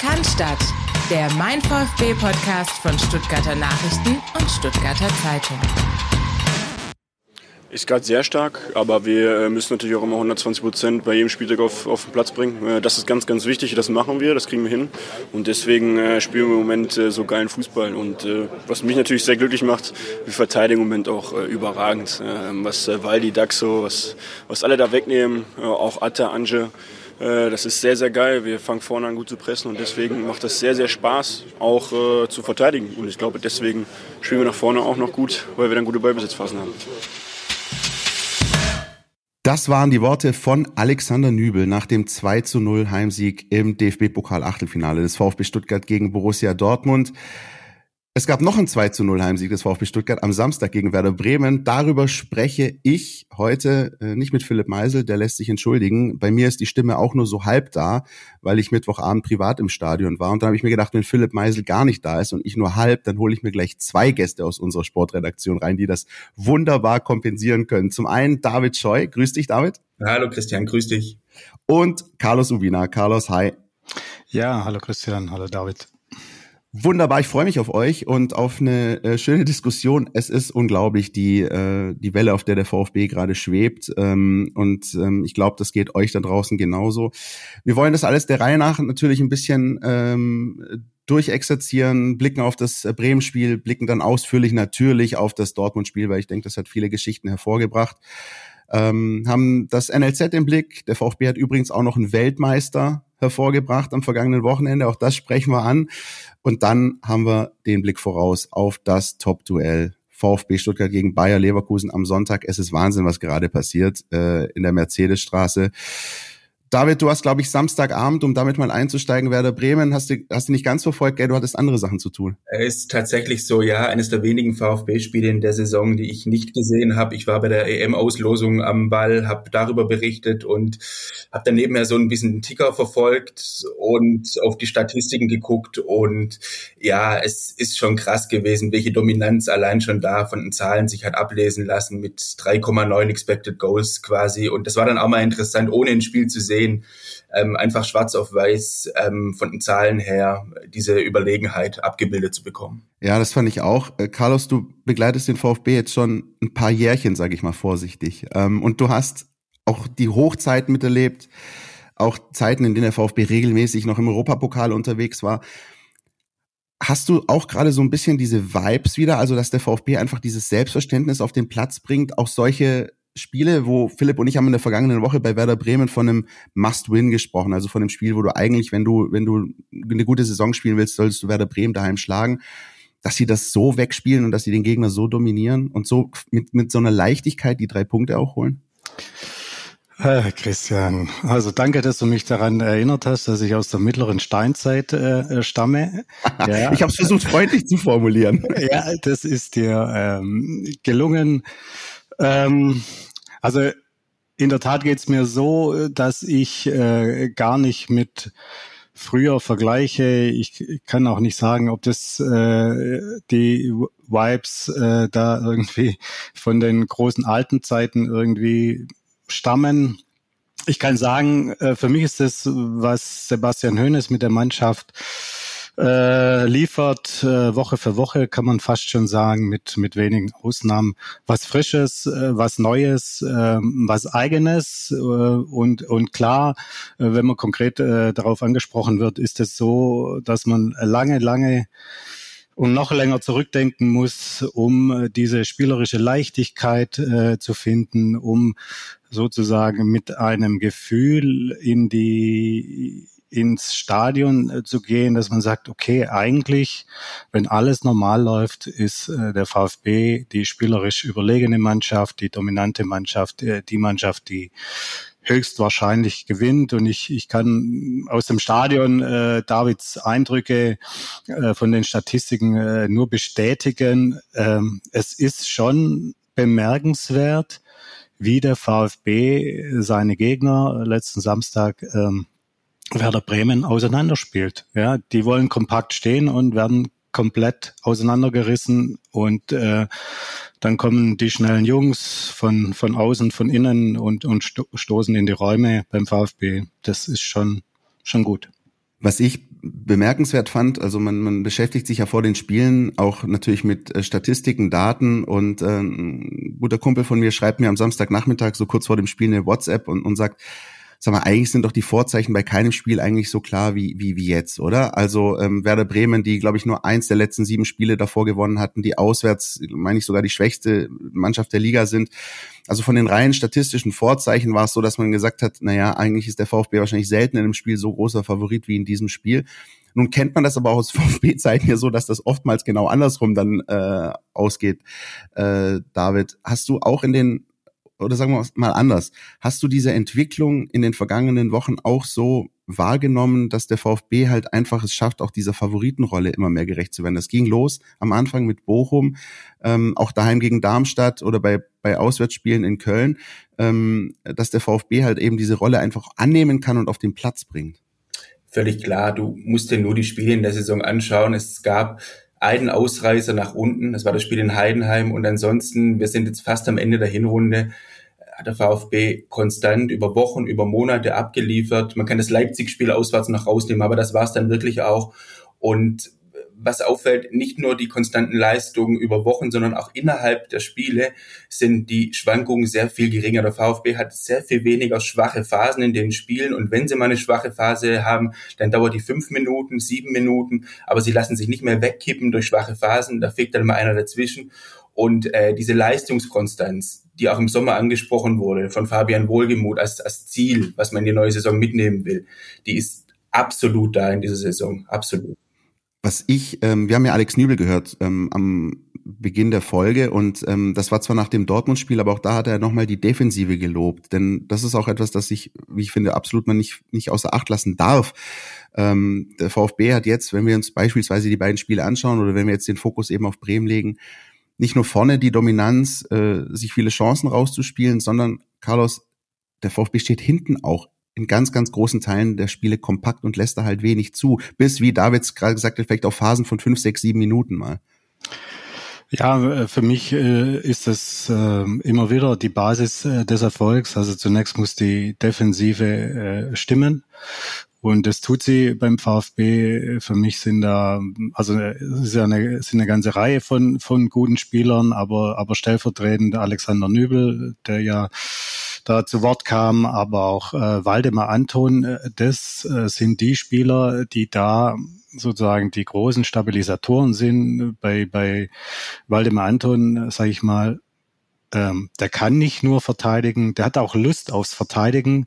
Cannstatt, der Mein VfB Podcast von Stuttgarter Nachrichten und Stuttgarter Zeitung. Ist gerade sehr stark, aber wir äh, müssen natürlich auch immer 120 Prozent bei jedem Spieltag auf, auf den Platz bringen. Äh, das ist ganz, ganz wichtig, das machen wir, das kriegen wir hin. Und deswegen äh, spielen wir im Moment so geilen Fußball. Und was mich natürlich sehr glücklich macht, wir verteidigen im Moment auch überragend. Was Waldi, Daxo, was, was alle da wegnehmen, auch Atta, Anje, das ist sehr, sehr geil. Wir fangen vorne an gut zu pressen und deswegen macht das sehr, sehr Spaß, auch äh, zu verteidigen. Und ich glaube, deswegen spielen wir nach vorne auch noch gut, weil wir dann gute Ballbesitzphasen haben. Das waren die Worte von Alexander Nübel nach dem 2 zu 0 Heimsieg im DFB-Pokal Achtelfinale des VfB Stuttgart gegen Borussia Dortmund. Es gab noch einen 2 zu 0 Heimsieg des VfB Stuttgart am Samstag gegen Werder Bremen. Darüber spreche ich heute äh, nicht mit Philipp Meisel, der lässt sich entschuldigen. Bei mir ist die Stimme auch nur so halb da, weil ich Mittwochabend privat im Stadion war. Und dann habe ich mir gedacht, wenn Philipp Meisel gar nicht da ist und ich nur halb, dann hole ich mir gleich zwei Gäste aus unserer Sportredaktion rein, die das wunderbar kompensieren können. Zum einen David Scheu. Grüß dich, David. Hallo Christian, grüß dich. Und Carlos Ubina. Carlos, hi. Ja, hallo Christian, hallo David. Wunderbar, ich freue mich auf euch und auf eine äh, schöne Diskussion. Es ist unglaublich, die, äh, die Welle, auf der der VfB gerade schwebt. Ähm, und ähm, ich glaube, das geht euch da draußen genauso. Wir wollen das alles der Reihe nach natürlich ein bisschen ähm, durchexerzieren, blicken auf das äh, Bremen-Spiel, blicken dann ausführlich natürlich auf das Dortmund-Spiel, weil ich denke, das hat viele Geschichten hervorgebracht. Ähm, haben das NLZ im Blick. Der VfB hat übrigens auch noch einen Weltmeister hervorgebracht am vergangenen Wochenende. Auch das sprechen wir an. Und dann haben wir den Blick voraus auf das Top-Duell. VfB Stuttgart gegen Bayer Leverkusen am Sonntag. Es ist Wahnsinn, was gerade passiert äh, in der Mercedesstraße. David, du hast, glaube ich, Samstagabend, um damit mal einzusteigen, Werder Bremen, hast du, hast du nicht ganz verfolgt, gell? Du hattest andere Sachen zu tun. Ist tatsächlich so, ja, eines der wenigen VfB-Spiele in der Saison, die ich nicht gesehen habe. Ich war bei der EM-Auslosung am Ball, habe darüber berichtet und habe dann nebenher so ein bisschen Ticker verfolgt und auf die Statistiken geguckt. Und ja, es ist schon krass gewesen, welche Dominanz allein schon da von den Zahlen sich hat ablesen lassen mit 3,9 Expected Goals quasi. Und das war dann auch mal interessant, ohne ein Spiel zu sehen sehen, ähm, einfach schwarz auf weiß ähm, von den Zahlen her diese Überlegenheit abgebildet zu bekommen. Ja, das fand ich auch. Äh, Carlos, du begleitest den VfB jetzt schon ein paar Jährchen, sage ich mal vorsichtig. Ähm, und du hast auch die Hochzeiten miterlebt, auch Zeiten, in denen der VfB regelmäßig noch im Europapokal unterwegs war. Hast du auch gerade so ein bisschen diese Vibes wieder, also dass der VfB einfach dieses Selbstverständnis auf den Platz bringt, auch solche Spiele, wo Philipp und ich haben in der vergangenen Woche bei Werder Bremen von einem Must-Win gesprochen, also von einem Spiel, wo du eigentlich, wenn du, wenn du eine gute Saison spielen willst, solltest du Werder Bremen daheim schlagen. Dass sie das so wegspielen und dass sie den Gegner so dominieren und so mit, mit so einer Leichtigkeit die drei Punkte auch holen? Äh, Christian, also danke, dass du mich daran erinnert hast, dass ich aus der mittleren Steinzeit äh, äh stamme. Ja. ich habe es versucht, freundlich zu formulieren. ja, das ist dir ähm, gelungen. Ähm, also in der Tat geht's mir so, dass ich äh, gar nicht mit früher vergleiche. Ich kann auch nicht sagen, ob das äh, die Vibes äh, da irgendwie von den großen alten Zeiten irgendwie stammen. Ich kann sagen, äh, für mich ist das, was Sebastian Hoeneß mit der Mannschaft äh, liefert äh, Woche für Woche, kann man fast schon sagen, mit, mit wenigen Ausnahmen, was Frisches, äh, was Neues, äh, was Eigenes. Äh, und, und klar, äh, wenn man konkret äh, darauf angesprochen wird, ist es so, dass man lange, lange und noch länger zurückdenken muss, um äh, diese spielerische Leichtigkeit äh, zu finden, um sozusagen mit einem Gefühl in die ins Stadion äh, zu gehen, dass man sagt, okay, eigentlich, wenn alles normal läuft, ist äh, der VfB die spielerisch überlegene Mannschaft, die dominante Mannschaft, äh, die Mannschaft, die höchstwahrscheinlich gewinnt. Und ich, ich kann aus dem Stadion äh, Davids Eindrücke äh, von den Statistiken äh, nur bestätigen. Ähm, es ist schon bemerkenswert, wie der VfB seine Gegner letzten Samstag ähm, Werder Bremen auseinanderspielt. Ja, die wollen kompakt stehen und werden komplett auseinandergerissen und äh, dann kommen die schnellen Jungs von von außen, von innen und und sto stoßen in die Räume beim VfB. Das ist schon schon gut. Was ich bemerkenswert fand, also man, man beschäftigt sich ja vor den Spielen auch natürlich mit äh, Statistiken, Daten und äh, ein guter Kumpel von mir schreibt mir am Samstagnachmittag so kurz vor dem Spiel eine WhatsApp und, und sagt, sag mal, eigentlich sind doch die Vorzeichen bei keinem Spiel eigentlich so klar wie, wie, wie jetzt, oder? Also ähm, Werder Bremen, die, glaube ich, nur eins der letzten sieben Spiele davor gewonnen hatten, die auswärts, meine ich, sogar die schwächste Mannschaft der Liga sind. Also von den reinen statistischen Vorzeichen war es so, dass man gesagt hat, naja, eigentlich ist der VfB wahrscheinlich selten in einem Spiel so großer Favorit wie in diesem Spiel. Nun kennt man das aber auch aus VfB-Zeiten ja so, dass das oftmals genau andersrum dann äh, ausgeht. Äh, David, hast du auch in den oder sagen wir mal anders, hast du diese Entwicklung in den vergangenen Wochen auch so wahrgenommen, dass der VfB halt einfach es schafft, auch dieser Favoritenrolle immer mehr gerecht zu werden? Das ging los am Anfang mit Bochum, ähm, auch daheim gegen Darmstadt oder bei, bei Auswärtsspielen in Köln, ähm, dass der VfB halt eben diese Rolle einfach annehmen kann und auf den Platz bringt. Völlig klar, du musst dir nur die Spiele in der Saison anschauen. Es gab einen Ausreißer nach unten. Das war das Spiel in Heidenheim. Und ansonsten, wir sind jetzt fast am Ende der Hinrunde, hat der VfB konstant über Wochen, über Monate abgeliefert. Man kann das Leipzig-Spiel auswärts noch rausnehmen, aber das war es dann wirklich auch. Und was auffällt, nicht nur die konstanten Leistungen über Wochen, sondern auch innerhalb der Spiele sind die Schwankungen sehr viel geringer. Der VfB hat sehr viel weniger schwache Phasen in den Spielen und wenn sie mal eine schwache Phase haben, dann dauert die fünf Minuten, sieben Minuten, aber sie lassen sich nicht mehr wegkippen durch schwache Phasen. Da fehlt dann mal einer dazwischen. Und äh, diese Leistungskonstanz, die auch im Sommer angesprochen wurde von Fabian Wohlgemuth als, als Ziel, was man in die neue Saison mitnehmen will, die ist absolut da in dieser Saison, absolut was ich, ähm, wir haben ja Alex Nübel gehört ähm, am Beginn der Folge und ähm, das war zwar nach dem Dortmund-Spiel, aber auch da hat er nochmal die Defensive gelobt, denn das ist auch etwas, das ich, wie ich finde, absolut man nicht, nicht außer Acht lassen darf. Ähm, der VfB hat jetzt, wenn wir uns beispielsweise die beiden Spiele anschauen oder wenn wir jetzt den Fokus eben auf Bremen legen, nicht nur vorne die Dominanz, äh, sich viele Chancen rauszuspielen, sondern Carlos, der VfB steht hinten auch in ganz, ganz großen Teilen der Spiele kompakt und lässt da halt wenig zu. Bis, wie Davids gerade gesagt hat, vielleicht auf Phasen von fünf, sechs, sieben Minuten mal. Ja, äh, für mich äh, ist das äh, immer wieder die Basis des Erfolgs. Also zunächst muss die Defensive stimmen. Und das tut sie beim VfB. Für mich sind da, also es ist ja eine, sind eine ganze Reihe von, von guten Spielern, aber, aber stellvertretend Alexander Nübel, der ja da zu Wort kam, aber auch äh, Waldemar Anton, äh, das äh, sind die Spieler, die da sozusagen die großen Stabilisatoren sind. Bei, bei Waldemar Anton, sage ich mal, ähm, der kann nicht nur verteidigen, der hat auch Lust aufs Verteidigen,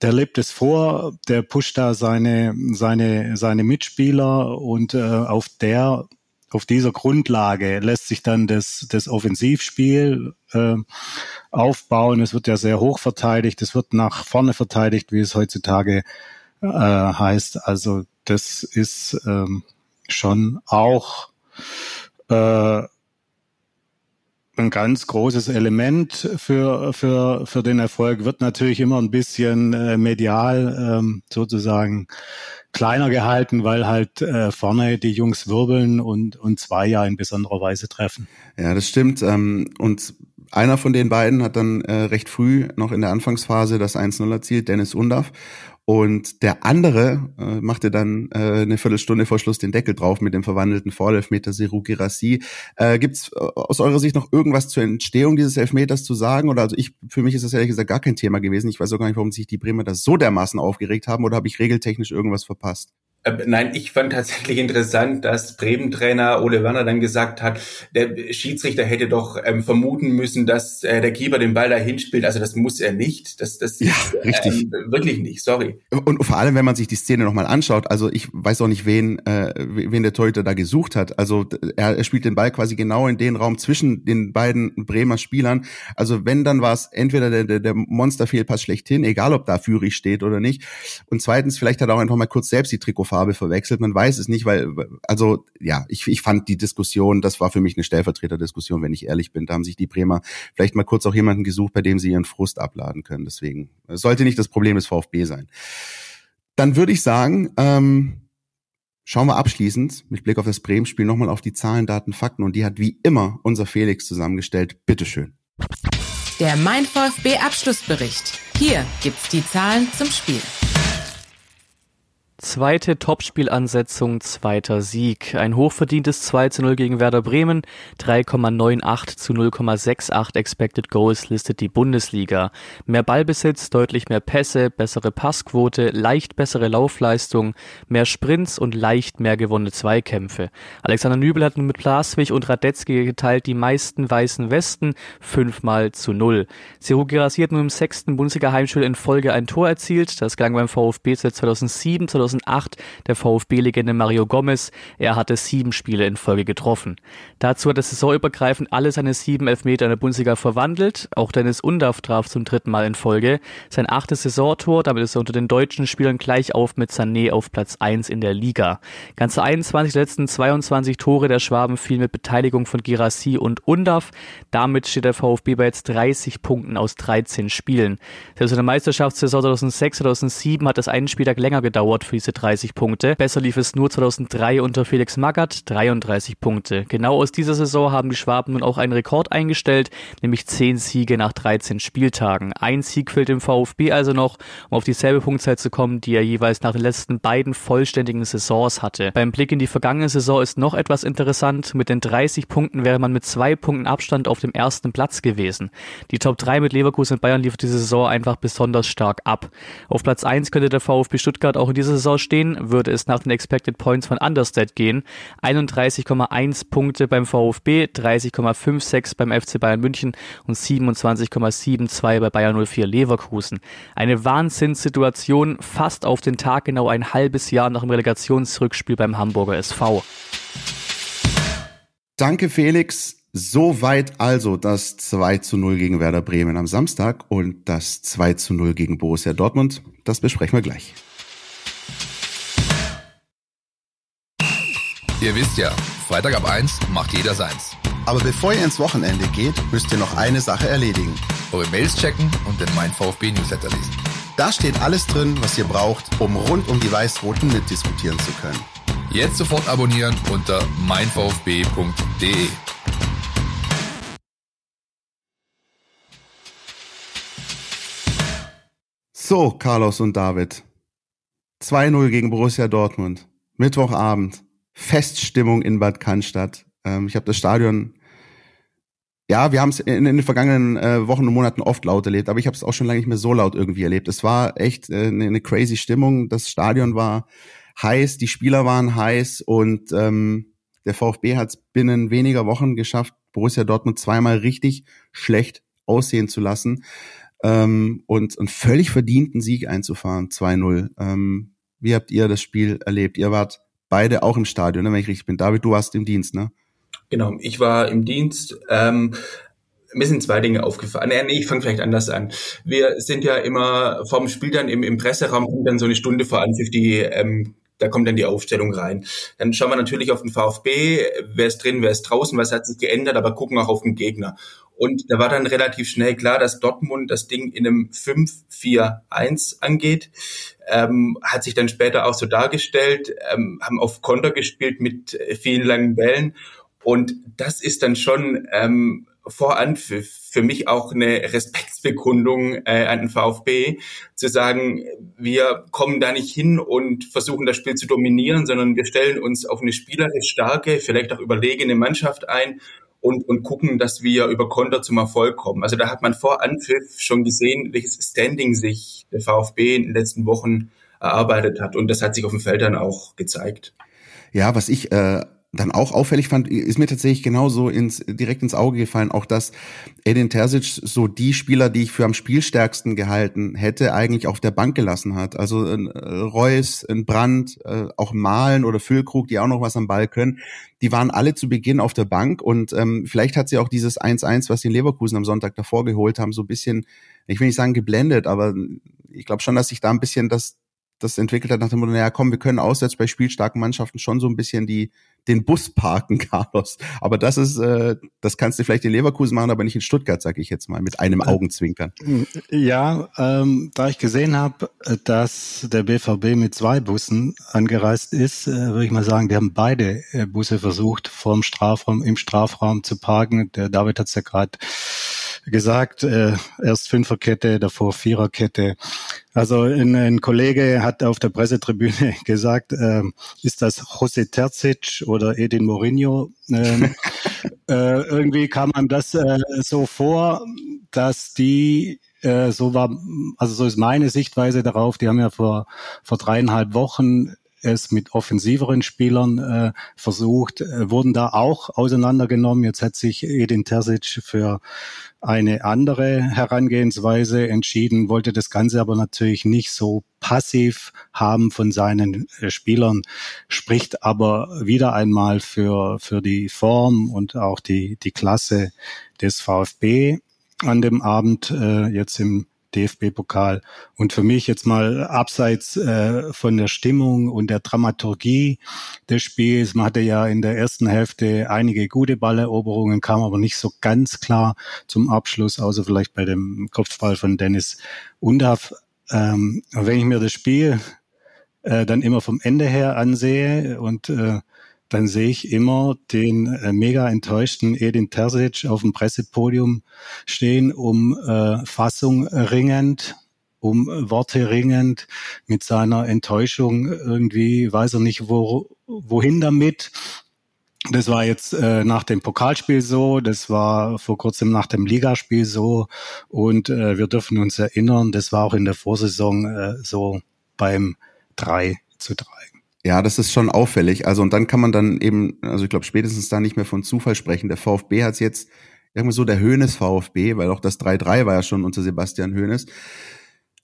der lebt es vor, der pusht da seine, seine, seine Mitspieler und äh, auf der auf dieser Grundlage lässt sich dann das, das Offensivspiel äh, aufbauen. Es wird ja sehr hoch verteidigt, es wird nach vorne verteidigt, wie es heutzutage äh, heißt. Also das ist ähm, schon auch äh, ein ganz großes Element für, für, für den Erfolg. Wird natürlich immer ein bisschen äh, medial ähm, sozusagen kleiner gehalten, weil halt äh, vorne die Jungs wirbeln und, und zwei ja in besonderer Weise treffen. Ja, das stimmt. Ähm, und einer von den beiden hat dann äh, recht früh noch in der Anfangsphase das 1-0 erzielt, Dennis Undaff. Und der andere äh, machte dann äh, eine Viertelstunde vor Schluss den Deckel drauf mit dem verwandelten Vorelfmeter Seru Girassi. Äh, Gibt es äh, aus eurer Sicht noch irgendwas zur Entstehung dieses Elfmeters zu sagen? Oder also ich, für mich ist das ehrlich gesagt gar kein Thema gewesen. Ich weiß auch gar nicht, warum sich die Bremer da so dermaßen aufgeregt haben oder habe ich regeltechnisch irgendwas verpasst? Äh, nein, ich fand tatsächlich interessant, dass Bremen-Trainer Ole Werner dann gesagt hat, der Schiedsrichter hätte doch ähm, vermuten müssen, dass äh, der Keeper den Ball dahin spielt. Also das muss er nicht. Das, das ja, ist, richtig. Ähm, wirklich nicht, sorry. Und vor allem, wenn man sich die Szene nochmal anschaut, also ich weiß auch nicht, wen, äh, wen der Torhüter da gesucht hat. Also er, er spielt den Ball quasi genau in den Raum zwischen den beiden Bremer Spielern. Also wenn, dann war es entweder der, der, der Monsterfehlpass schlechthin, egal ob da Führig steht oder nicht. Und zweitens, vielleicht hat er auch einfach mal kurz selbst die Trikotfarbe Farbe verwechselt. Man weiß es nicht, weil, also ja, ich, ich fand die Diskussion, das war für mich eine Stellvertreterdiskussion, wenn ich ehrlich bin. Da haben sich die Bremer vielleicht mal kurz auch jemanden gesucht, bei dem sie ihren Frust abladen können. Deswegen sollte nicht das Problem des VfB sein. Dann würde ich sagen, ähm, Schauen wir abschließend mit Blick auf das Bremen-Spiel nochmal auf die Zahlen, Daten, Fakten und die hat wie immer unser Felix zusammengestellt. Bitteschön. Der Mein VfB Abschlussbericht. Hier gibt's die Zahlen zum Spiel. Zweite Topspielansetzung, zweiter Sieg. Ein hochverdientes 2 zu 0 gegen Werder Bremen. 3,98 zu 0,68 Expected Goals listet die Bundesliga. Mehr Ballbesitz, deutlich mehr Pässe, bessere Passquote, leicht bessere Laufleistung, mehr Sprints und leicht mehr gewonnene Zweikämpfe. Alexander Nübel hat nun mit Plaswig und Radetzky geteilt die meisten weißen Westen, fünfmal zu null. Seru Girassi nun im sechsten Bundesliga-Heimspiel in Folge ein Tor erzielt. Das gelang beim VfB seit 2007, 2007 2008 der VfB-Legende Mario Gomez. Er hatte sieben Spiele in Folge getroffen. Dazu hat er saisonübergreifend alle seine sieben Elfmeter in der Bundesliga verwandelt. Auch Dennis Undaff traf zum dritten Mal in Folge. Sein achtes Saisontor, damit ist er unter den deutschen Spielern gleich auf mit Sané auf Platz 1 in der Liga. Ganze 21 der letzten 22 Tore der Schwaben fielen mit Beteiligung von Girassi und Undaff. Damit steht der VfB bei jetzt 30 Punkten aus 13 Spielen. Selbst in der Meisterschaftssaison 2006-2007 hat das einen Spieltag länger gedauert für diese 30 Punkte. Besser lief es nur 2003 unter Felix Magath, 33 Punkte. Genau aus dieser Saison haben die Schwaben nun auch einen Rekord eingestellt, nämlich 10 Siege nach 13 Spieltagen. Ein Sieg fehlt dem VfB also noch, um auf dieselbe Punktzahl zu kommen, die er jeweils nach den letzten beiden vollständigen Saisons hatte. Beim Blick in die vergangene Saison ist noch etwas interessant. Mit den 30 Punkten wäre man mit zwei Punkten Abstand auf dem ersten Platz gewesen. Die Top 3 mit Leverkusen und Bayern liefert diese Saison einfach besonders stark ab. Auf Platz 1 könnte der VfB Stuttgart auch in dieser Saison stehen, würde es nach den Expected Points von Understat gehen. 31,1 Punkte beim VfB, 30,56 beim FC Bayern München und 27,72 bei Bayern 04 Leverkusen. Eine Wahnsinnssituation, fast auf den Tag genau ein halbes Jahr nach dem Relegationsrückspiel beim Hamburger SV. Danke, Felix. Soweit also das 2 zu 0 gegen Werder Bremen am Samstag und das 2 zu 0 gegen Borussia Dortmund. Das besprechen wir gleich. Ihr wisst ja, Freitag ab 1 macht jeder seins. Aber bevor ihr ins Wochenende geht, müsst ihr noch eine Sache erledigen. Eure Mails checken und den Mein VfB Newsletter lesen. Da steht alles drin, was ihr braucht, um rund um die Weiß-Roten mitdiskutieren zu können. Jetzt sofort abonnieren unter meinvfb.de. So, Carlos und David. 2-0 gegen Borussia Dortmund. Mittwochabend. Feststimmung in Bad Cannstatt. Ähm, ich habe das Stadion, ja, wir haben es in, in, den vergangenen äh, Wochen und Monaten oft laut erlebt, aber ich habe es auch schon lange nicht mehr so laut irgendwie erlebt. Es war echt äh, eine, eine crazy Stimmung. Das Stadion war heiß, die Spieler waren heiß und ähm, der VfB hat es binnen weniger Wochen geschafft, Borussia Dortmund zweimal richtig schlecht aussehen zu lassen ähm, und einen völlig verdienten Sieg einzufahren, 2-0. Ähm, wie habt ihr das Spiel erlebt? Ihr wart beide auch im Stadion, ne, wenn ich richtig bin. David, du warst im Dienst, ne? Genau, ich war im Dienst. Ähm, mir sind zwei Dinge aufgefallen. Nee, ich fange vielleicht anders an. Wir sind ja immer vorm Spiel dann im, im Presseraum dann so eine Stunde vor Anpfiff die ähm, da kommt dann die Aufstellung rein. Dann schauen wir natürlich auf den VfB, wer ist drin, wer ist draußen, was hat sich geändert, aber gucken auch auf den Gegner. Und da war dann relativ schnell klar, dass Dortmund das Ding in einem 5-4-1 angeht. Ähm, hat sich dann später auch so dargestellt, ähm, haben auf Konter gespielt mit vielen langen Bällen. Und das ist dann schon ähm, voran für, für mich auch eine Respektsbekundung äh, an den VfB, zu sagen, wir kommen da nicht hin und versuchen das Spiel zu dominieren, sondern wir stellen uns auf eine spielerisch starke, vielleicht auch überlegene Mannschaft ein und, und gucken, dass wir über Konter zum Erfolg kommen. Also da hat man vor Anpfiff schon gesehen, welches Standing sich der VfB in den letzten Wochen erarbeitet hat. Und das hat sich auf dem Feld dann auch gezeigt. Ja, was ich äh, dann auch auffällig fand, ist mir tatsächlich genauso ins, direkt ins Auge gefallen, auch dass Edin Terzic so die Spieler, die ich für am spielstärksten gehalten hätte, eigentlich auf der Bank gelassen hat. Also ein äh, Reus, ein Brandt, äh, auch Malen oder Füllkrug, die auch noch was am Ball können, die waren alle zu Beginn auf der Bank und ähm, vielleicht hat sie auch dieses 1-1, was die Leverkusen am Sonntag davor geholt haben, so ein bisschen, ich will nicht sagen geblendet, aber ich glaube schon, dass sich da ein bisschen das das entwickelt hat nach dem Motto, naja, komm, wir können auswärts bei spielstarken Mannschaften schon so ein bisschen die den Bus parken, Carlos. Aber das ist, äh, das kannst du vielleicht in Leverkusen machen, aber nicht in Stuttgart, sag ich jetzt mal, mit einem äh, Augenzwinkern. Ja, ähm, da ich gesehen habe, dass der BVB mit zwei Bussen angereist ist, äh, würde ich mal sagen, die haben beide äh, Busse versucht, vorm Strafraum, im Strafraum zu parken. Der David hat es ja gerade gesagt, äh, erst Fünferkette, davor Viererkette. Also ein, ein Kollege hat auf der Pressetribüne gesagt, äh, ist das José Terzic oder Edin Mourinho? Ähm, äh, irgendwie kam einem das äh, so vor, dass die äh, so war, also so ist meine Sichtweise darauf. Die haben ja vor, vor dreieinhalb Wochen es mit offensiveren Spielern äh, versucht, äh, wurden da auch auseinandergenommen. Jetzt hat sich Edin Terzic für eine andere Herangehensweise entschieden, wollte das Ganze aber natürlich nicht so passiv haben von seinen äh, Spielern, spricht aber wieder einmal für, für die Form und auch die, die Klasse des VfB an dem Abend äh, jetzt im DFB-Pokal. Und für mich jetzt mal abseits äh, von der Stimmung und der Dramaturgie des Spiels, man hatte ja in der ersten Hälfte einige gute Balleroberungen, kam aber nicht so ganz klar zum Abschluss, außer vielleicht bei dem Kopfball von Dennis Undaf. Ähm, wenn ich mir das Spiel äh, dann immer vom Ende her ansehe und äh, dann sehe ich immer den äh, mega enttäuschten Edin Terzic auf dem Pressepodium stehen, um äh, Fassung ringend, um Worte ringend, mit seiner Enttäuschung irgendwie weiß er nicht, wo, wohin damit. Das war jetzt äh, nach dem Pokalspiel so, das war vor kurzem nach dem Ligaspiel so und äh, wir dürfen uns erinnern, das war auch in der Vorsaison äh, so beim 3 zu 3. Ja, das ist schon auffällig. Also und dann kann man dann eben, also ich glaube spätestens da nicht mehr von Zufall sprechen. Der VfB hat jetzt irgendwie so der Höhnes VfB, weil auch das 3-3 war ja schon unter Sebastian Höhnes.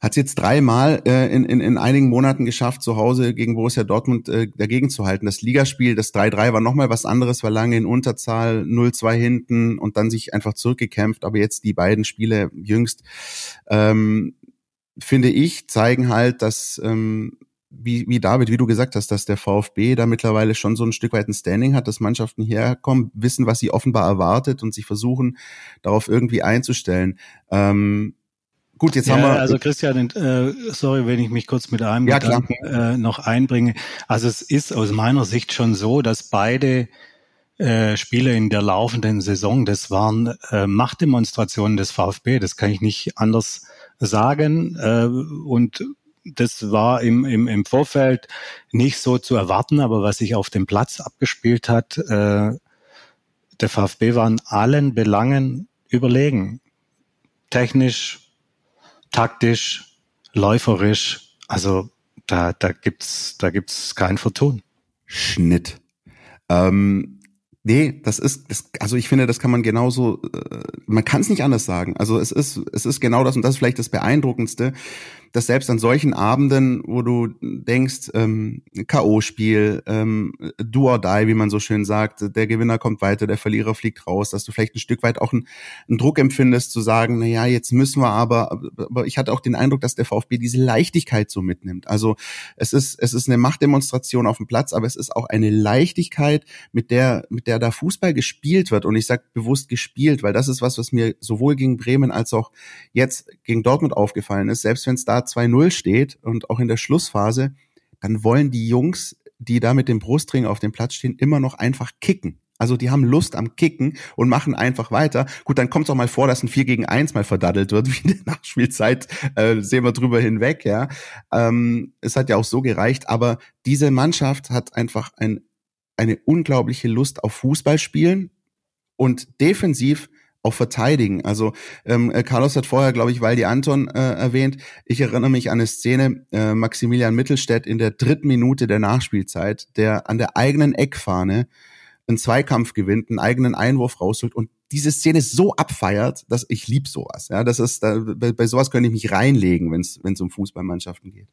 Hat es jetzt dreimal äh, in, in, in einigen Monaten geschafft, zu Hause gegen Borussia Dortmund äh, dagegen zu halten. Das Ligaspiel, das 3-3 war nochmal was anderes, war lange in Unterzahl, 0-2 hinten und dann sich einfach zurückgekämpft. Aber jetzt die beiden Spiele jüngst, ähm, finde ich, zeigen halt, dass ähm, wie, wie David, wie du gesagt hast, dass der VfB da mittlerweile schon so ein Stück weit ein Standing hat, dass Mannschaften hierher kommen, wissen, was sie offenbar erwartet und sich versuchen, darauf irgendwie einzustellen. Ähm, gut, jetzt ja, haben wir. Also Christian, äh, sorry, wenn ich mich kurz mit einem ja, Gedanken äh, noch einbringe. Also es ist aus meiner Sicht schon so, dass beide äh, Spiele in der laufenden Saison, das waren äh, Machtdemonstrationen des VfB, das kann ich nicht anders sagen. Äh, und das war im, im, im Vorfeld nicht so zu erwarten, aber was sich auf dem Platz abgespielt hat, äh, der VfB war in allen Belangen überlegen. Technisch, taktisch, läuferisch. Also da, da gibt's, da gibt's kein Vertun. Schnitt. Ähm, Nee, das ist, das, also ich finde, das kann man genauso, äh, man kann es nicht anders sagen. Also es ist, es ist genau das und das ist vielleicht das Beeindruckendste dass selbst an solchen Abenden, wo du denkst, ähm, K.O.-Spiel, ähm, do or die, wie man so schön sagt, der Gewinner kommt weiter, der Verlierer fliegt raus, dass du vielleicht ein Stück weit auch einen, einen Druck empfindest, zu sagen, na ja, jetzt müssen wir aber, aber ich hatte auch den Eindruck, dass der VfB diese Leichtigkeit so mitnimmt. Also es ist, es ist eine Machtdemonstration auf dem Platz, aber es ist auch eine Leichtigkeit, mit der, mit der da Fußball gespielt wird. Und ich sage bewusst gespielt, weil das ist was, was mir sowohl gegen Bremen als auch jetzt gegen Dortmund aufgefallen ist. Selbst wenn es da 2-0 steht und auch in der Schlussphase, dann wollen die Jungs, die da mit dem Brustring auf dem Platz stehen, immer noch einfach kicken. Also die haben Lust am Kicken und machen einfach weiter. Gut, dann kommt es auch mal vor, dass ein 4 gegen 1 mal verdaddelt wird, wie in der Nachspielzeit, äh, sehen wir drüber hinweg, ja. Ähm, es hat ja auch so gereicht, aber diese Mannschaft hat einfach ein, eine unglaubliche Lust auf Fußballspielen und defensiv auch verteidigen. Also ähm, äh, Carlos hat vorher, glaube ich, Waldi Anton äh, erwähnt. Ich erinnere mich an eine Szene, äh, Maximilian Mittelstädt in der dritten Minute der Nachspielzeit, der an der eigenen Eckfahne einen Zweikampf gewinnt, einen eigenen Einwurf rausholt und diese Szene so abfeiert, dass ich lieb sowas. Ja, das ist da, bei, bei sowas könnte ich mich reinlegen, wenn es um Fußballmannschaften geht.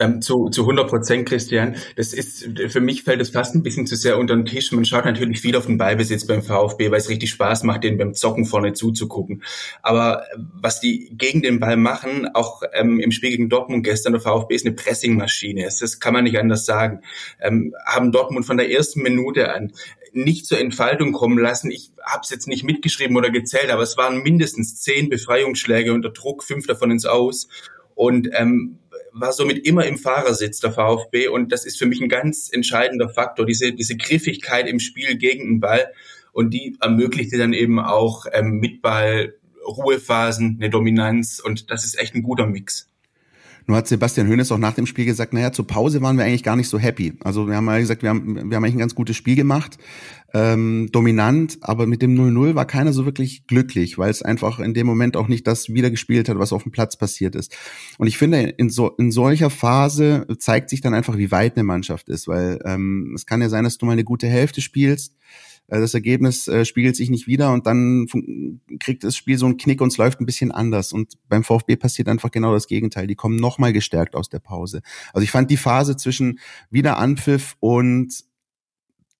Ähm, zu, zu 100 Prozent, Christian. Das ist, für mich fällt es fast ein bisschen zu sehr unter den Tisch. Man schaut natürlich viel auf den Ballbesitz beim VfB, weil es richtig Spaß macht, den beim Zocken vorne zuzugucken. Aber äh, was die gegen den Ball machen, auch ähm, im Spiel gegen Dortmund gestern, der VfB ist eine Pressingmaschine. Das kann man nicht anders sagen. Ähm, haben Dortmund von der ersten Minute an nicht zur Entfaltung kommen lassen. Ich habe es jetzt nicht mitgeschrieben oder gezählt, aber es waren mindestens zehn Befreiungsschläge unter Druck, fünf davon ins Aus. Und ähm, war somit immer im Fahrersitz der VfB. Und das ist für mich ein ganz entscheidender Faktor, diese, diese Griffigkeit im Spiel gegen den Ball. Und die ermöglichte dann eben auch ähm, mit Ball Ruhephasen, eine Dominanz. Und das ist echt ein guter Mix. Nur hat Sebastian Hoeneß auch nach dem Spiel gesagt, naja, zur Pause waren wir eigentlich gar nicht so happy. Also wir haben mal gesagt, wir haben, wir haben eigentlich ein ganz gutes Spiel gemacht, ähm, dominant, aber mit dem 0-0 war keiner so wirklich glücklich, weil es einfach in dem Moment auch nicht das wiedergespielt hat, was auf dem Platz passiert ist. Und ich finde, in, so, in solcher Phase zeigt sich dann einfach, wie weit eine Mannschaft ist, weil ähm, es kann ja sein, dass du mal eine gute Hälfte spielst, das Ergebnis äh, spiegelt sich nicht wieder und dann kriegt das Spiel so einen Knick und es läuft ein bisschen anders. Und beim VfB passiert einfach genau das Gegenteil. Die kommen nochmal gestärkt aus der Pause. Also ich fand die Phase zwischen Wiederanpfiff und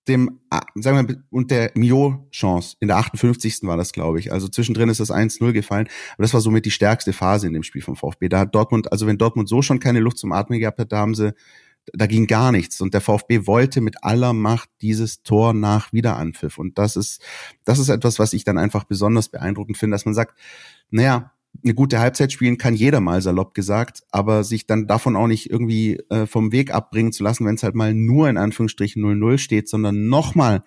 dem, ah, sagen wir, und der Mio-Chance. In der 58. war das, glaube ich. Also zwischendrin ist das 1-0 gefallen. Aber das war somit die stärkste Phase in dem Spiel vom VfB. Da hat Dortmund, also wenn Dortmund so schon keine Luft zum Atmen gehabt hat, da haben sie da ging gar nichts. Und der VfB wollte mit aller Macht dieses Tor nach Wiederanpfiff. Und das ist, das ist etwas, was ich dann einfach besonders beeindruckend finde, dass man sagt, naja, eine gute Halbzeit spielen kann jeder mal, salopp gesagt, aber sich dann davon auch nicht irgendwie äh, vom Weg abbringen zu lassen, wenn es halt mal nur in Anführungsstrichen 0-0 steht, sondern nochmal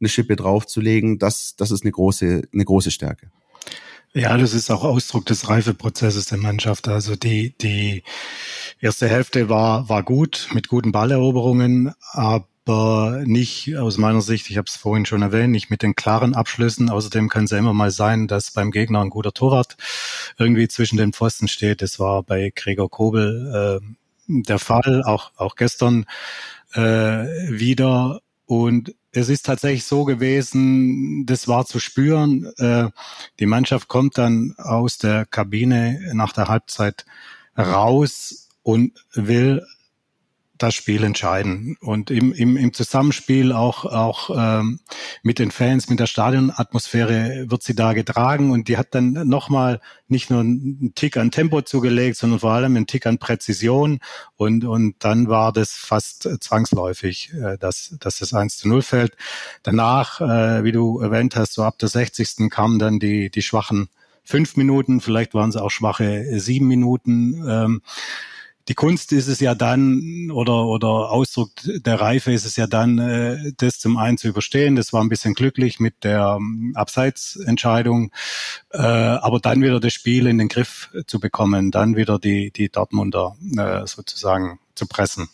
eine Schippe draufzulegen, das, das ist eine große, eine große Stärke. Ja, das ist auch Ausdruck des Reifeprozesses der Mannschaft. Also die, die erste Hälfte war, war gut, mit guten Balleroberungen, aber nicht aus meiner Sicht, ich habe es vorhin schon erwähnt, nicht mit den klaren Abschlüssen. Außerdem kann es ja immer mal sein, dass beim Gegner ein guter Torwart irgendwie zwischen den Pfosten steht. Das war bei Gregor Kobel äh, der Fall, auch, auch gestern äh, wieder. Und es ist tatsächlich so gewesen, das war zu spüren. Äh, die Mannschaft kommt dann aus der Kabine nach der Halbzeit raus und will das Spiel entscheiden. Und im, im, im Zusammenspiel auch, auch ähm, mit den Fans, mit der Stadionatmosphäre wird sie da getragen und die hat dann nochmal nicht nur einen Tick an Tempo zugelegt, sondern vor allem einen Tick an Präzision und, und dann war das fast zwangsläufig, äh, dass, dass das 1 zu 0 fällt. Danach, äh, wie du erwähnt hast, so ab der 60. kamen dann die, die schwachen fünf Minuten, vielleicht waren es auch schwache sieben Minuten. Ähm, die Kunst ist es ja dann oder oder Ausdruck der Reife ist es ja dann, äh, das zum einen zu überstehen. Das war ein bisschen glücklich mit der ähm, Abseitsentscheidung, äh, aber dann wieder das Spiel in den Griff zu bekommen, dann wieder die die Dortmunder äh, sozusagen zu pressen.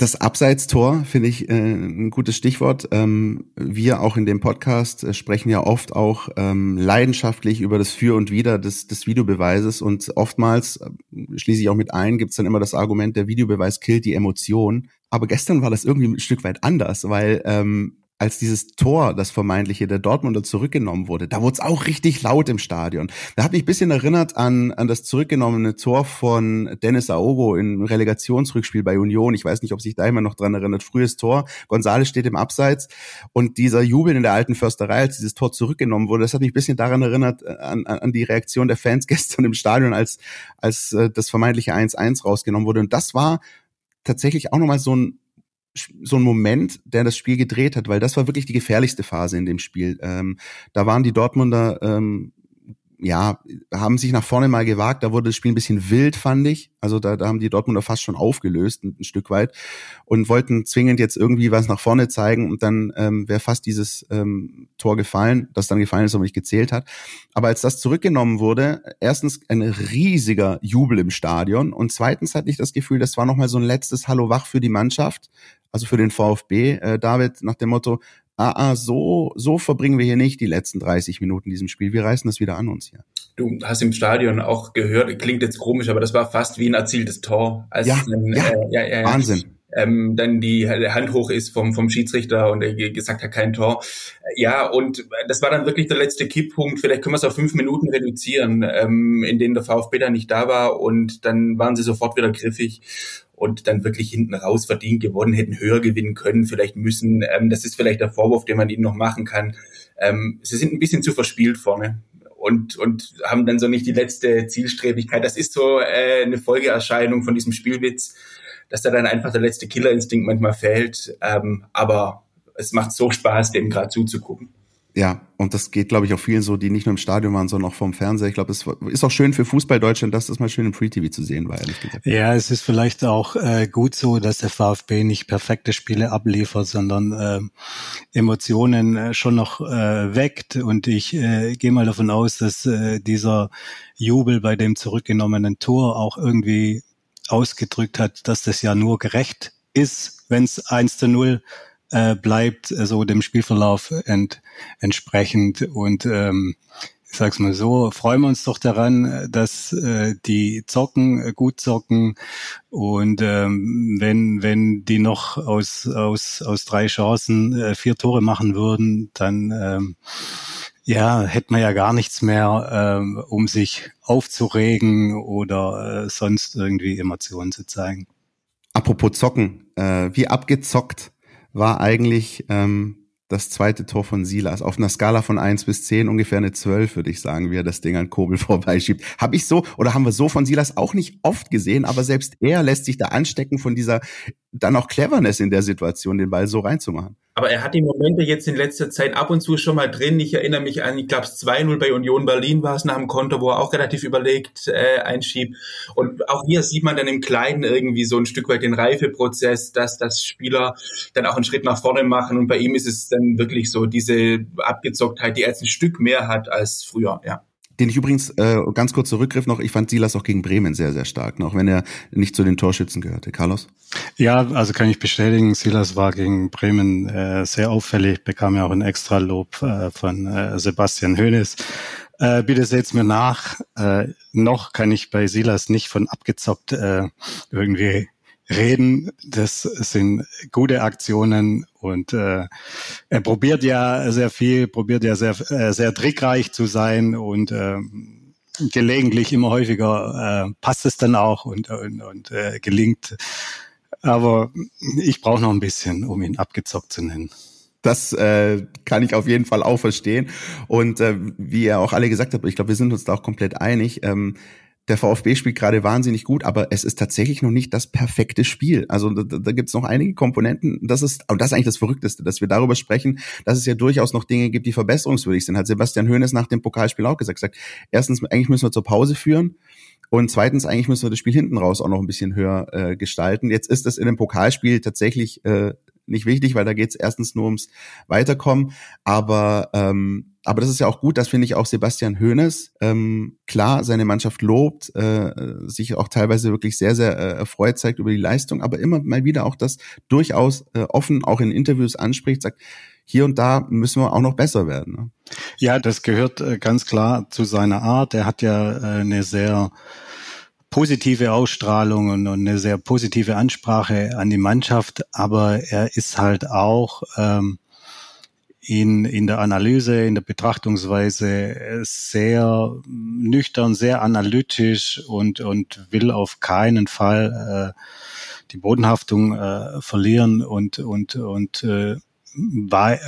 Das Abseitstor finde ich äh, ein gutes Stichwort. Ähm, wir auch in dem Podcast äh, sprechen ja oft auch ähm, leidenschaftlich über das Für und Wider des, des Videobeweises und oftmals, äh, schließe ich auch mit ein, gibt es dann immer das Argument, der Videobeweis killt die Emotion. Aber gestern war das irgendwie ein Stück weit anders, weil ähm, als dieses Tor, das vermeintliche der Dortmunder zurückgenommen wurde, da wurde es auch richtig laut im Stadion. Da hat mich ein bisschen erinnert an, an das zurückgenommene Tor von Dennis Aogo im Relegationsrückspiel bei Union. Ich weiß nicht, ob sich da immer noch dran erinnert. Frühes Tor, Gonzales steht im Abseits und dieser Jubel in der alten Försterei, als dieses Tor zurückgenommen wurde, das hat mich ein bisschen daran erinnert, äh, an, an die Reaktion der Fans gestern im Stadion, als, als äh, das vermeintliche 1-1 rausgenommen wurde. Und das war tatsächlich auch nochmal so ein so ein Moment, der das Spiel gedreht hat, weil das war wirklich die gefährlichste Phase in dem Spiel. Ähm, da waren die Dortmunder ähm, ja, haben sich nach vorne mal gewagt. Da wurde das Spiel ein bisschen wild, fand ich. Also da, da haben die Dortmunder fast schon aufgelöst, ein, ein Stück weit, und wollten zwingend jetzt irgendwie was nach vorne zeigen. Und dann ähm, wäre fast dieses ähm, Tor gefallen, das dann gefallen ist, aber nicht gezählt hat. Aber als das zurückgenommen wurde, erstens ein riesiger Jubel im Stadion und zweitens hatte ich das Gefühl, das war nochmal so ein letztes Hallo wach für die Mannschaft, also für den VfB. Äh, David nach dem Motto, ah, ah, so, so verbringen wir hier nicht die letzten 30 Minuten in diesem Spiel. Wir reißen das wieder an uns hier. Du hast im Stadion auch gehört, klingt jetzt komisch, aber das war fast wie ein erzieltes Tor. Ja, dann, ja, äh, ja, ja, Wahnsinn. Ähm, dann die Hand hoch ist vom, vom Schiedsrichter und er gesagt hat, kein Tor. Ja, und das war dann wirklich der letzte Kipppunkt. Vielleicht können wir es auf fünf Minuten reduzieren, ähm, in denen der VfB dann nicht da war und dann waren sie sofort wieder griffig und dann wirklich hinten raus verdient gewonnen, hätten höher gewinnen können, vielleicht müssen. Ähm, das ist vielleicht der Vorwurf, den man ihnen noch machen kann. Ähm, sie sind ein bisschen zu verspielt vorne und, und haben dann so nicht die letzte Zielstrebigkeit. Das ist so äh, eine Folgeerscheinung von diesem Spielwitz, dass da dann einfach der letzte Killerinstinkt manchmal fehlt. Ähm, aber es macht so Spaß, dem gerade zuzugucken. Ja, und das geht, glaube ich, auch vielen so, die nicht nur im Stadion waren, sondern auch vom Fernseher. Ich glaube, es ist auch schön für Fußball Deutschland, dass das mal schön im Free TV zu sehen war, ehrlich gesagt. Ja, es ist vielleicht auch äh, gut so, dass der VfB nicht perfekte Spiele abliefert, sondern äh, Emotionen schon noch äh, weckt. Und ich äh, gehe mal davon aus, dass äh, dieser Jubel bei dem zurückgenommenen Tor auch irgendwie ausgedrückt hat, dass das ja nur gerecht ist, wenn es 1 zu 0 äh, bleibt, äh, so dem Spielverlauf ent, entsprechend. Und ähm, ich sag's mal so, freuen wir uns doch daran, dass äh, die zocken, äh, gut zocken und ähm, wenn wenn die noch aus aus aus drei Chancen äh, vier Tore machen würden, dann ähm, ja hätte man ja gar nichts mehr, ähm, um sich aufzuregen oder äh, sonst irgendwie Emotionen zu zeigen. Apropos zocken, äh, wie abgezockt war eigentlich ähm, das zweite Tor von Silas. Auf einer Skala von eins bis zehn ungefähr eine zwölf, würde ich sagen, wie er das Ding an Kobel vorbeischiebt. Habe ich so oder haben wir so von Silas auch nicht oft gesehen, aber selbst er lässt sich da anstecken von dieser dann auch Cleverness in der Situation, den Ball so reinzumachen. Aber er hat die Momente jetzt in letzter Zeit ab und zu schon mal drin. Ich erinnere mich an, ich glaube, 2-0 bei Union Berlin war es nach dem Konto, wo er auch relativ überlegt äh, einschiebt. Und auch hier sieht man dann im Kleinen irgendwie so ein Stück weit den Reifeprozess, dass das Spieler dann auch einen Schritt nach vorne machen. Und bei ihm ist es dann wirklich so diese Abgezocktheit, die er jetzt ein Stück mehr hat als früher, ja den ich übrigens äh, ganz kurz zurückgriff noch, ich fand Silas auch gegen Bremen sehr, sehr stark, noch wenn er nicht zu den Torschützen gehörte. Carlos? Ja, also kann ich bestätigen, Silas war gegen Bremen äh, sehr auffällig, bekam ja auch ein extra Lob äh, von äh, Sebastian Hoeneß. Äh, bitte seht's mir nach. Äh, noch kann ich bei Silas nicht von abgezockt äh, irgendwie reden. Das sind gute Aktionen und äh, er probiert ja sehr viel, probiert ja sehr, äh, sehr trickreich zu sein und äh, gelegentlich immer häufiger äh, passt es dann auch und, und, und äh, gelingt. Aber ich brauche noch ein bisschen, um ihn abgezockt zu nennen. Das äh, kann ich auf jeden Fall auch verstehen. Und äh, wie ihr auch alle gesagt habt, ich glaube, wir sind uns da auch komplett einig. Ähm, der VfB spielt gerade wahnsinnig gut, aber es ist tatsächlich noch nicht das perfekte Spiel. Also da, da gibt es noch einige Komponenten. Das ist, und das ist eigentlich das Verrückteste, dass wir darüber sprechen, dass es ja durchaus noch Dinge gibt, die verbesserungswürdig sind. Hat Sebastian Hoeneß nach dem Pokalspiel auch gesagt. gesagt erstens, eigentlich müssen wir zur Pause führen. Und zweitens, eigentlich müssen wir das Spiel hinten raus auch noch ein bisschen höher äh, gestalten. Jetzt ist es in dem Pokalspiel tatsächlich äh, nicht wichtig, weil da geht es erstens nur ums Weiterkommen. Aber ähm, aber das ist ja auch gut, dass finde ich auch Sebastian Hoeneß ähm, klar seine Mannschaft lobt, äh, sich auch teilweise wirklich sehr, sehr äh, erfreut zeigt über die Leistung, aber immer mal wieder auch das durchaus äh, offen auch in Interviews anspricht, sagt, hier und da müssen wir auch noch besser werden. Ne? Ja, das gehört äh, ganz klar zu seiner Art. Er hat ja äh, eine sehr positive Ausstrahlung und, und eine sehr positive Ansprache an die Mannschaft, aber er ist halt auch ähm, in, in der Analyse, in der Betrachtungsweise sehr nüchtern, sehr analytisch und, und will auf keinen Fall äh, die Bodenhaftung äh, verlieren und, und, und äh, war,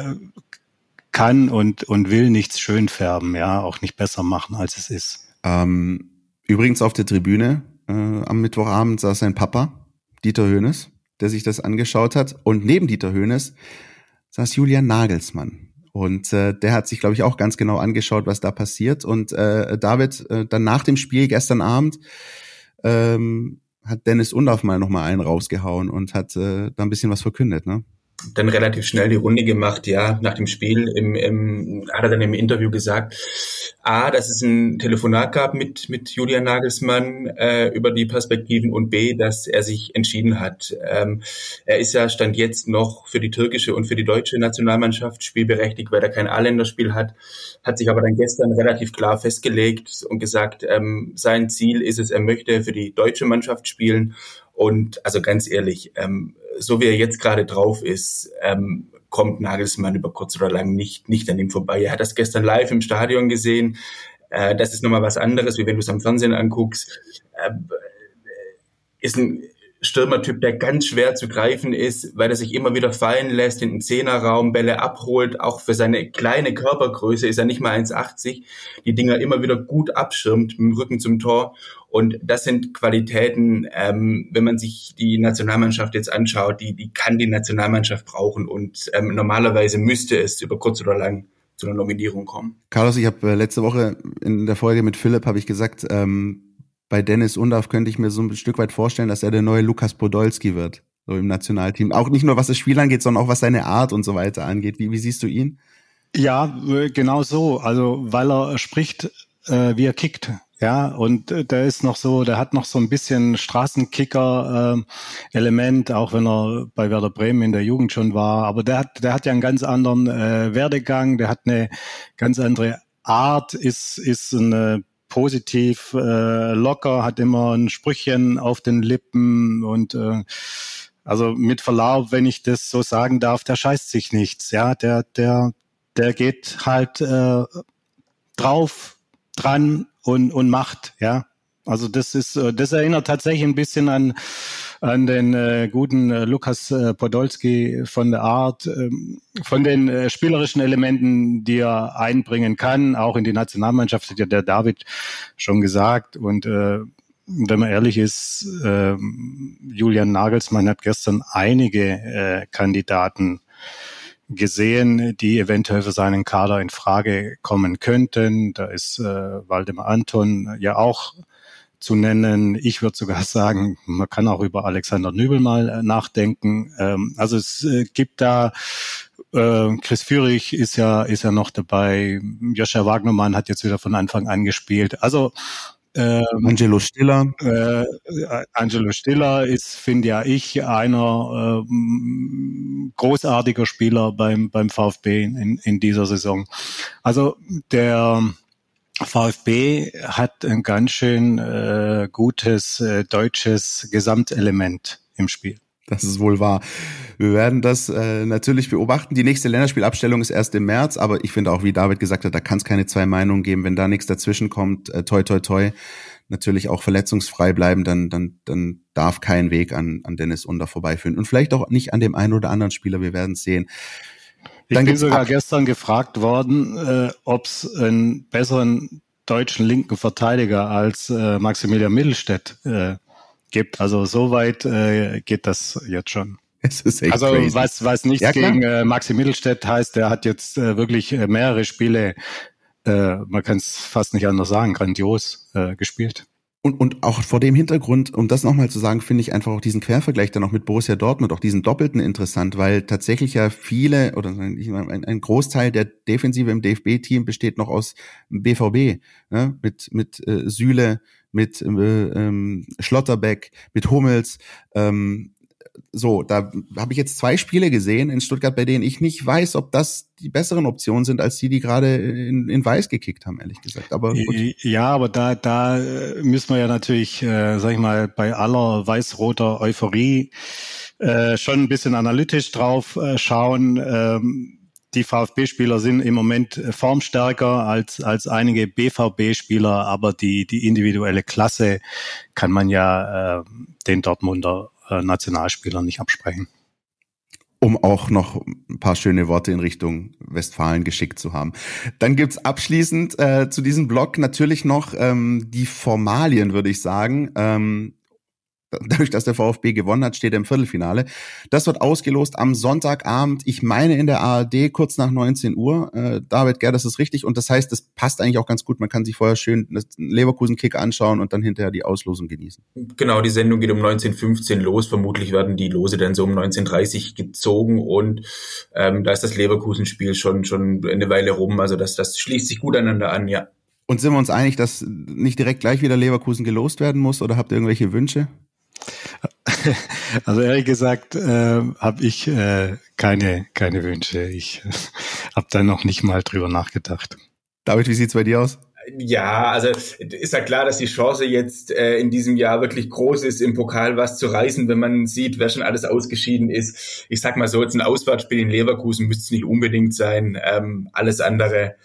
kann und, und will nichts schön färben, ja, auch nicht besser machen, als es ist. Ähm, übrigens auf der Tribüne äh, am Mittwochabend saß sein Papa, Dieter Höhnes, der sich das angeschaut hat. Und neben Dieter Höhnes saß Julian Nagelsmann. Und äh, der hat sich, glaube ich, auch ganz genau angeschaut, was da passiert. Und äh, David, äh, dann nach dem Spiel gestern Abend, ähm, hat Dennis Undorf mal nochmal einen rausgehauen und hat äh, da ein bisschen was verkündet, ne? Dann relativ schnell die Runde gemacht, ja, nach dem Spiel im, im, hat er dann im Interview gesagt, A, dass es ein Telefonat gab mit, mit Julian Nagelsmann äh, über die Perspektiven und B, dass er sich entschieden hat. Ähm, er ist ja Stand jetzt noch für die türkische und für die deutsche Nationalmannschaft spielberechtigt, weil er kein A-Länderspiel hat, hat sich aber dann gestern relativ klar festgelegt und gesagt, ähm, sein Ziel ist es, er möchte für die deutsche Mannschaft spielen und also ganz ehrlich, ähm, so wie er jetzt gerade drauf ist, ähm, kommt Nagelsmann über kurz oder lang nicht, nicht an ihm vorbei. Er hat das gestern live im Stadion gesehen. Äh, das ist nochmal was anderes, wie wenn du es am Fernsehen anguckst. Äh, ist ein Stürmertyp, der ganz schwer zu greifen ist, weil er sich immer wieder fallen lässt in den Zehnerraum, Bälle abholt. Auch für seine kleine Körpergröße ist er nicht mal 1,80. Die Dinger immer wieder gut abschirmt mit dem Rücken zum Tor. Und das sind Qualitäten, ähm, wenn man sich die Nationalmannschaft jetzt anschaut, die, die kann die Nationalmannschaft brauchen. Und ähm, normalerweise müsste es über kurz oder lang zu einer Nominierung kommen. Carlos, ich habe äh, letzte Woche in der Folge mit Philipp habe ich gesagt, ähm, bei Dennis Undaff könnte ich mir so ein Stück weit vorstellen, dass er der neue Lukas Podolski wird, so im Nationalteam. Auch nicht nur was das Spiel angeht, sondern auch was seine Art und so weiter angeht. Wie, wie siehst du ihn? Ja, äh, genau so. Also weil er spricht, äh, wie er kickt. Ja, und äh, der ist noch so, der hat noch so ein bisschen Straßenkicker-Element, äh, auch wenn er bei Werder Bremen in der Jugend schon war. Aber der hat, der hat ja einen ganz anderen äh, Werdegang, der hat eine ganz andere Art, ist, ist eine positiv, äh, locker, hat immer ein Sprüchchen auf den Lippen und äh, also mit Verlaub, wenn ich das so sagen darf, der scheißt sich nichts. Ja, der, der, der geht halt äh, drauf, dran und, und macht. Ja, also das ist, äh, das erinnert tatsächlich ein bisschen an an den äh, guten äh, Lukas äh, Podolski von der Art, äh, von den äh, spielerischen Elementen, die er einbringen kann, auch in die Nationalmannschaft, hat ja der David schon gesagt. Und äh, wenn man ehrlich ist, äh, Julian Nagelsmann hat gestern einige äh, Kandidaten gesehen, die eventuell für seinen Kader in Frage kommen könnten. Da ist äh, Waldemar Anton ja auch zu nennen. Ich würde sogar sagen, man kann auch über Alexander Nübel mal äh, nachdenken. Ähm, also es äh, gibt da äh, Chris Führig ist ja ist ja noch dabei. Joscha Wagnermann hat jetzt wieder von Anfang an gespielt. Also ähm, Angelo Stiller. Äh, Angelo Stiller ist, finde ja ich, einer äh, großartiger Spieler beim, beim VfB in, in dieser Saison. Also der VfB hat ein ganz schön äh, gutes äh, deutsches Gesamtelement im Spiel. Das ist wohl wahr. Wir werden das äh, natürlich beobachten. Die nächste Länderspielabstellung ist erst im März, aber ich finde auch, wie David gesagt hat, da kann es keine zwei Meinungen geben. Wenn da nichts dazwischen kommt, äh, toi toi toi, natürlich auch verletzungsfrei bleiben, dann, dann, dann darf kein Weg an, an Dennis Under vorbeiführen. Und vielleicht auch nicht an dem einen oder anderen Spieler, wir werden es sehen. Ich Dann bin sogar gestern gefragt worden, äh, ob es einen besseren deutschen linken Verteidiger als äh, Maximilian Mittelstädt äh, gibt. Also so weit äh, geht das jetzt schon. Es ist echt also crazy. was, was nichts ja, gegen äh, Maxi Mittelstädt heißt, der hat jetzt äh, wirklich äh, mehrere Spiele, äh, man kann es fast nicht anders sagen, grandios äh, gespielt. Und, und auch vor dem Hintergrund, um das nochmal zu sagen, finde ich einfach auch diesen Quervergleich dann auch mit Borussia Dortmund, auch diesen Doppelten interessant, weil tatsächlich ja viele oder ein, ein Großteil der Defensive im DFB-Team besteht noch aus BVB, ne? mit, mit äh, Süle, mit äh, ähm, Schlotterbeck, mit Hummels, ähm, so, da habe ich jetzt zwei Spiele gesehen in Stuttgart, bei denen ich nicht weiß, ob das die besseren Optionen sind, als die, die gerade in, in Weiß gekickt haben, ehrlich gesagt. Aber gut. Ja, aber da, da äh, müssen wir ja natürlich, äh, sag ich mal, bei aller weiß-roter Euphorie äh, schon ein bisschen analytisch drauf äh, schauen. Ähm, die VfB-Spieler sind im Moment äh, formstärker als, als einige BVB-Spieler, aber die, die individuelle Klasse kann man ja äh, den Dortmunder äh, Nationalspieler nicht absprechen. Um auch noch ein paar schöne Worte in Richtung Westfalen geschickt zu haben. Dann gibt's abschließend äh, zu diesem Blog natürlich noch ähm, die Formalien, würde ich sagen. Ähm, dadurch, dass der VfB gewonnen hat, steht er im Viertelfinale. Das wird ausgelost am Sonntagabend, ich meine in der ARD, kurz nach 19 Uhr. Äh, David Gerd, das ist richtig. Und das heißt, das passt eigentlich auch ganz gut. Man kann sich vorher schön den Leverkusen-Kick anschauen und dann hinterher die Auslosung genießen. Genau, die Sendung geht um 19.15 los. Vermutlich werden die Lose dann so um 19.30 gezogen. Und ähm, da ist das Leverkusen-Spiel schon, schon eine Weile rum. Also das, das schließt sich gut aneinander an, ja. Und sind wir uns einig, dass nicht direkt gleich wieder Leverkusen gelost werden muss? Oder habt ihr irgendwelche Wünsche? Also ehrlich gesagt äh, habe ich äh, keine, keine Wünsche. Ich äh, habe da noch nicht mal drüber nachgedacht. David, wie sieht's bei dir aus? Ja, also ist ja klar, dass die Chance jetzt äh, in diesem Jahr wirklich groß ist, im Pokal was zu reißen, wenn man sieht, wer schon alles ausgeschieden ist. Ich sag mal so, jetzt ein Auswärtsspiel in Leverkusen müsste es nicht unbedingt sein. Ähm, alles andere,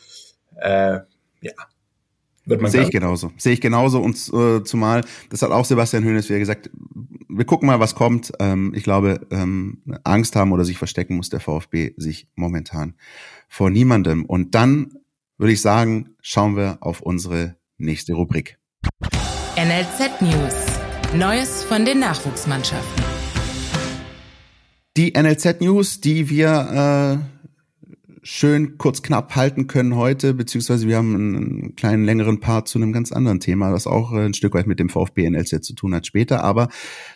äh, ja, wird man Sehe ich genauso. Sehe ich genauso und äh, zumal, das hat auch Sebastian Höhnes wieder gesagt, wir gucken mal, was kommt. Ähm, ich glaube, ähm, Angst haben oder sich verstecken muss der VfB sich momentan vor niemandem. Und dann würde ich sagen, schauen wir auf unsere nächste Rubrik. NLZ News. Neues von den Nachwuchsmannschaften. Die NLZ News, die wir äh, schön kurz knapp halten können heute, beziehungsweise wir haben einen kleinen längeren Part zu einem ganz anderen Thema, das auch ein Stück weit mit dem VfB NLZ zu tun hat später. Aber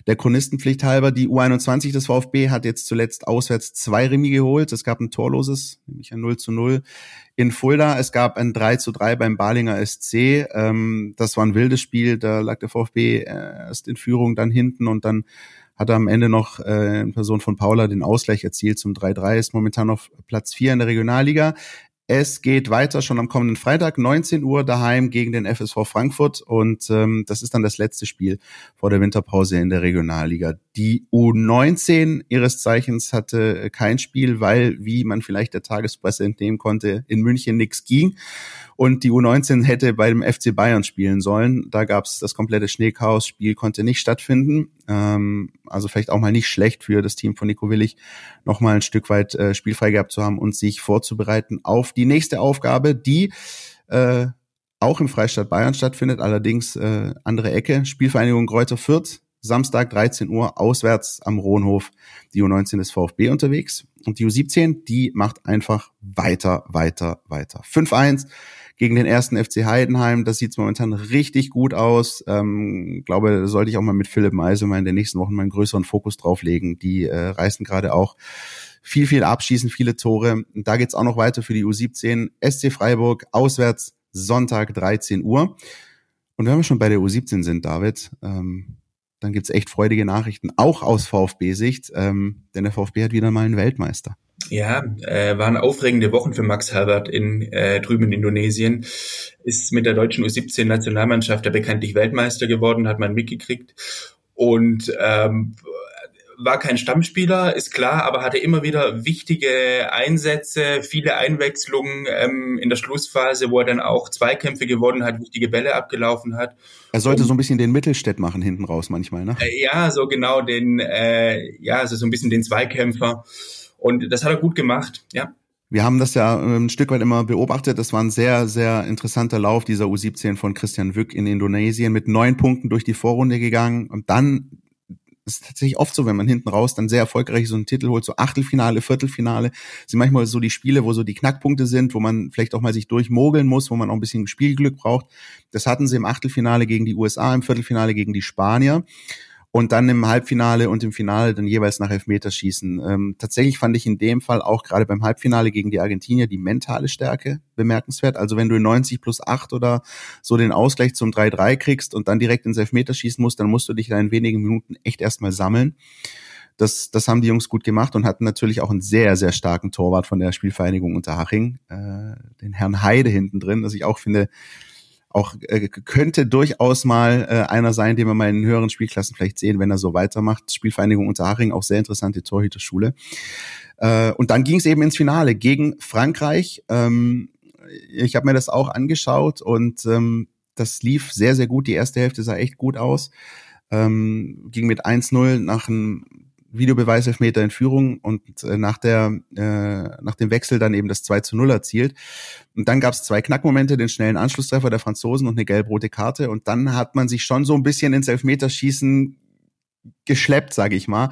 der Chronistenpflicht halber, die U21 des VfB hat jetzt zuletzt auswärts zwei Remis geholt. Es gab ein torloses, nämlich ein 0 zu 0 in Fulda. Es gab ein 3 zu 3 beim Balinger SC. Ähm, das war ein wildes Spiel, da lag der VfB erst in Führung, dann hinten und dann hat er am Ende noch äh, in Person von Paula den Ausgleich erzielt zum 3-3, ist momentan auf Platz 4 in der Regionalliga. Es geht weiter schon am kommenden Freitag, 19 Uhr daheim gegen den FSV Frankfurt und ähm, das ist dann das letzte Spiel vor der Winterpause in der Regionalliga. Die U19 ihres Zeichens hatte kein Spiel, weil, wie man vielleicht der Tagespresse entnehmen konnte, in München nichts ging und die U19 hätte bei dem FC Bayern spielen sollen. Da gab es das komplette Schneechaos-Spiel, konnte nicht stattfinden. Ähm, also vielleicht auch mal nicht schlecht für das Team von Nico Willig, noch mal ein Stück weit äh, spielfrei gehabt zu haben und sich vorzubereiten auf die nächste Aufgabe, die äh, auch im Freistaat Bayern stattfindet, allerdings äh, andere Ecke. Spielvereinigung Kräuter Fürth, Samstag 13 Uhr auswärts am Rohnhof, die U19 des VfB unterwegs. Und die U17, die macht einfach weiter, weiter, weiter. 5-1 gegen den ersten FC Heidenheim. Das sieht momentan richtig gut aus. Ähm, glaube, da sollte ich auch mal mit Philipp Meise mal in den nächsten Wochen mal einen größeren Fokus drauflegen. Die äh, reißen gerade auch viel, viel abschießen, viele Tore. Da geht's auch noch weiter für die U17. SC Freiburg auswärts Sonntag 13 Uhr. Und wenn wir schon bei der U17 sind, David, ähm, dann gibt's echt freudige Nachrichten, auch aus VfB-Sicht, ähm, denn der VfB hat wieder mal einen Weltmeister. Ja, äh, waren aufregende Wochen für Max Herbert in äh, drüben in Indonesien. Ist mit der deutschen U17-Nationalmannschaft ja bekanntlich Weltmeister geworden, hat man mitgekriegt. Und ähm, war kein Stammspieler, ist klar, aber hatte immer wieder wichtige Einsätze, viele Einwechslungen ähm, in der Schlussphase, wo er dann auch Zweikämpfe gewonnen hat, wichtige Bälle abgelaufen hat. Er sollte Und, so ein bisschen den Mittelstädt machen hinten raus manchmal, ne? Äh, ja, so genau den, äh, ja, also so ein bisschen den Zweikämpfer. Und das hat er gut gemacht, ja. Wir haben das ja ähm, ein Stück weit immer beobachtet. Das war ein sehr, sehr interessanter Lauf dieser U17 von Christian Wück in Indonesien mit neun Punkten durch die Vorrunde gegangen. Und dann ist tatsächlich oft so, wenn man hinten raus dann sehr erfolgreich so einen Titel holt, so Achtelfinale, Viertelfinale, sind manchmal so die Spiele, wo so die Knackpunkte sind, wo man vielleicht auch mal sich durchmogeln muss, wo man auch ein bisschen Spielglück braucht. Das hatten sie im Achtelfinale gegen die USA, im Viertelfinale gegen die Spanier und dann im Halbfinale und im Finale dann jeweils nach Elfmeterschießen. Ähm, tatsächlich fand ich in dem Fall auch gerade beim Halbfinale gegen die Argentinier die mentale Stärke bemerkenswert. Also wenn du in 90 plus 8 oder so den Ausgleich zum 3-3 kriegst und dann direkt ins Elfmeterschießen musst, dann musst du dich da in wenigen Minuten echt erstmal sammeln. Das, das haben die Jungs gut gemacht und hatten natürlich auch einen sehr, sehr starken Torwart von der Spielvereinigung Unterhaching, äh, den Herrn Heide hinten drin, dass ich auch finde, auch äh, könnte durchaus mal äh, einer sein, den wir mal in höheren Spielklassen vielleicht sehen, wenn er so weitermacht. Spielvereinigung Unterhaching, auch sehr interessante Torhüterschule. Äh, und dann ging es eben ins Finale gegen Frankreich. Ähm, ich habe mir das auch angeschaut und ähm, das lief sehr, sehr gut. Die erste Hälfte sah echt gut aus. Ähm, ging mit 1-0 nach einem Videobeweiselfmeter in Führung und äh, nach der äh, nach dem Wechsel dann eben das 2 zu 0 erzielt. Und dann gab es zwei Knackmomente, den schnellen Anschlusstreffer der Franzosen und eine gelb-rote Karte. Und dann hat man sich schon so ein bisschen ins Elfmeterschießen geschleppt, sage ich mal.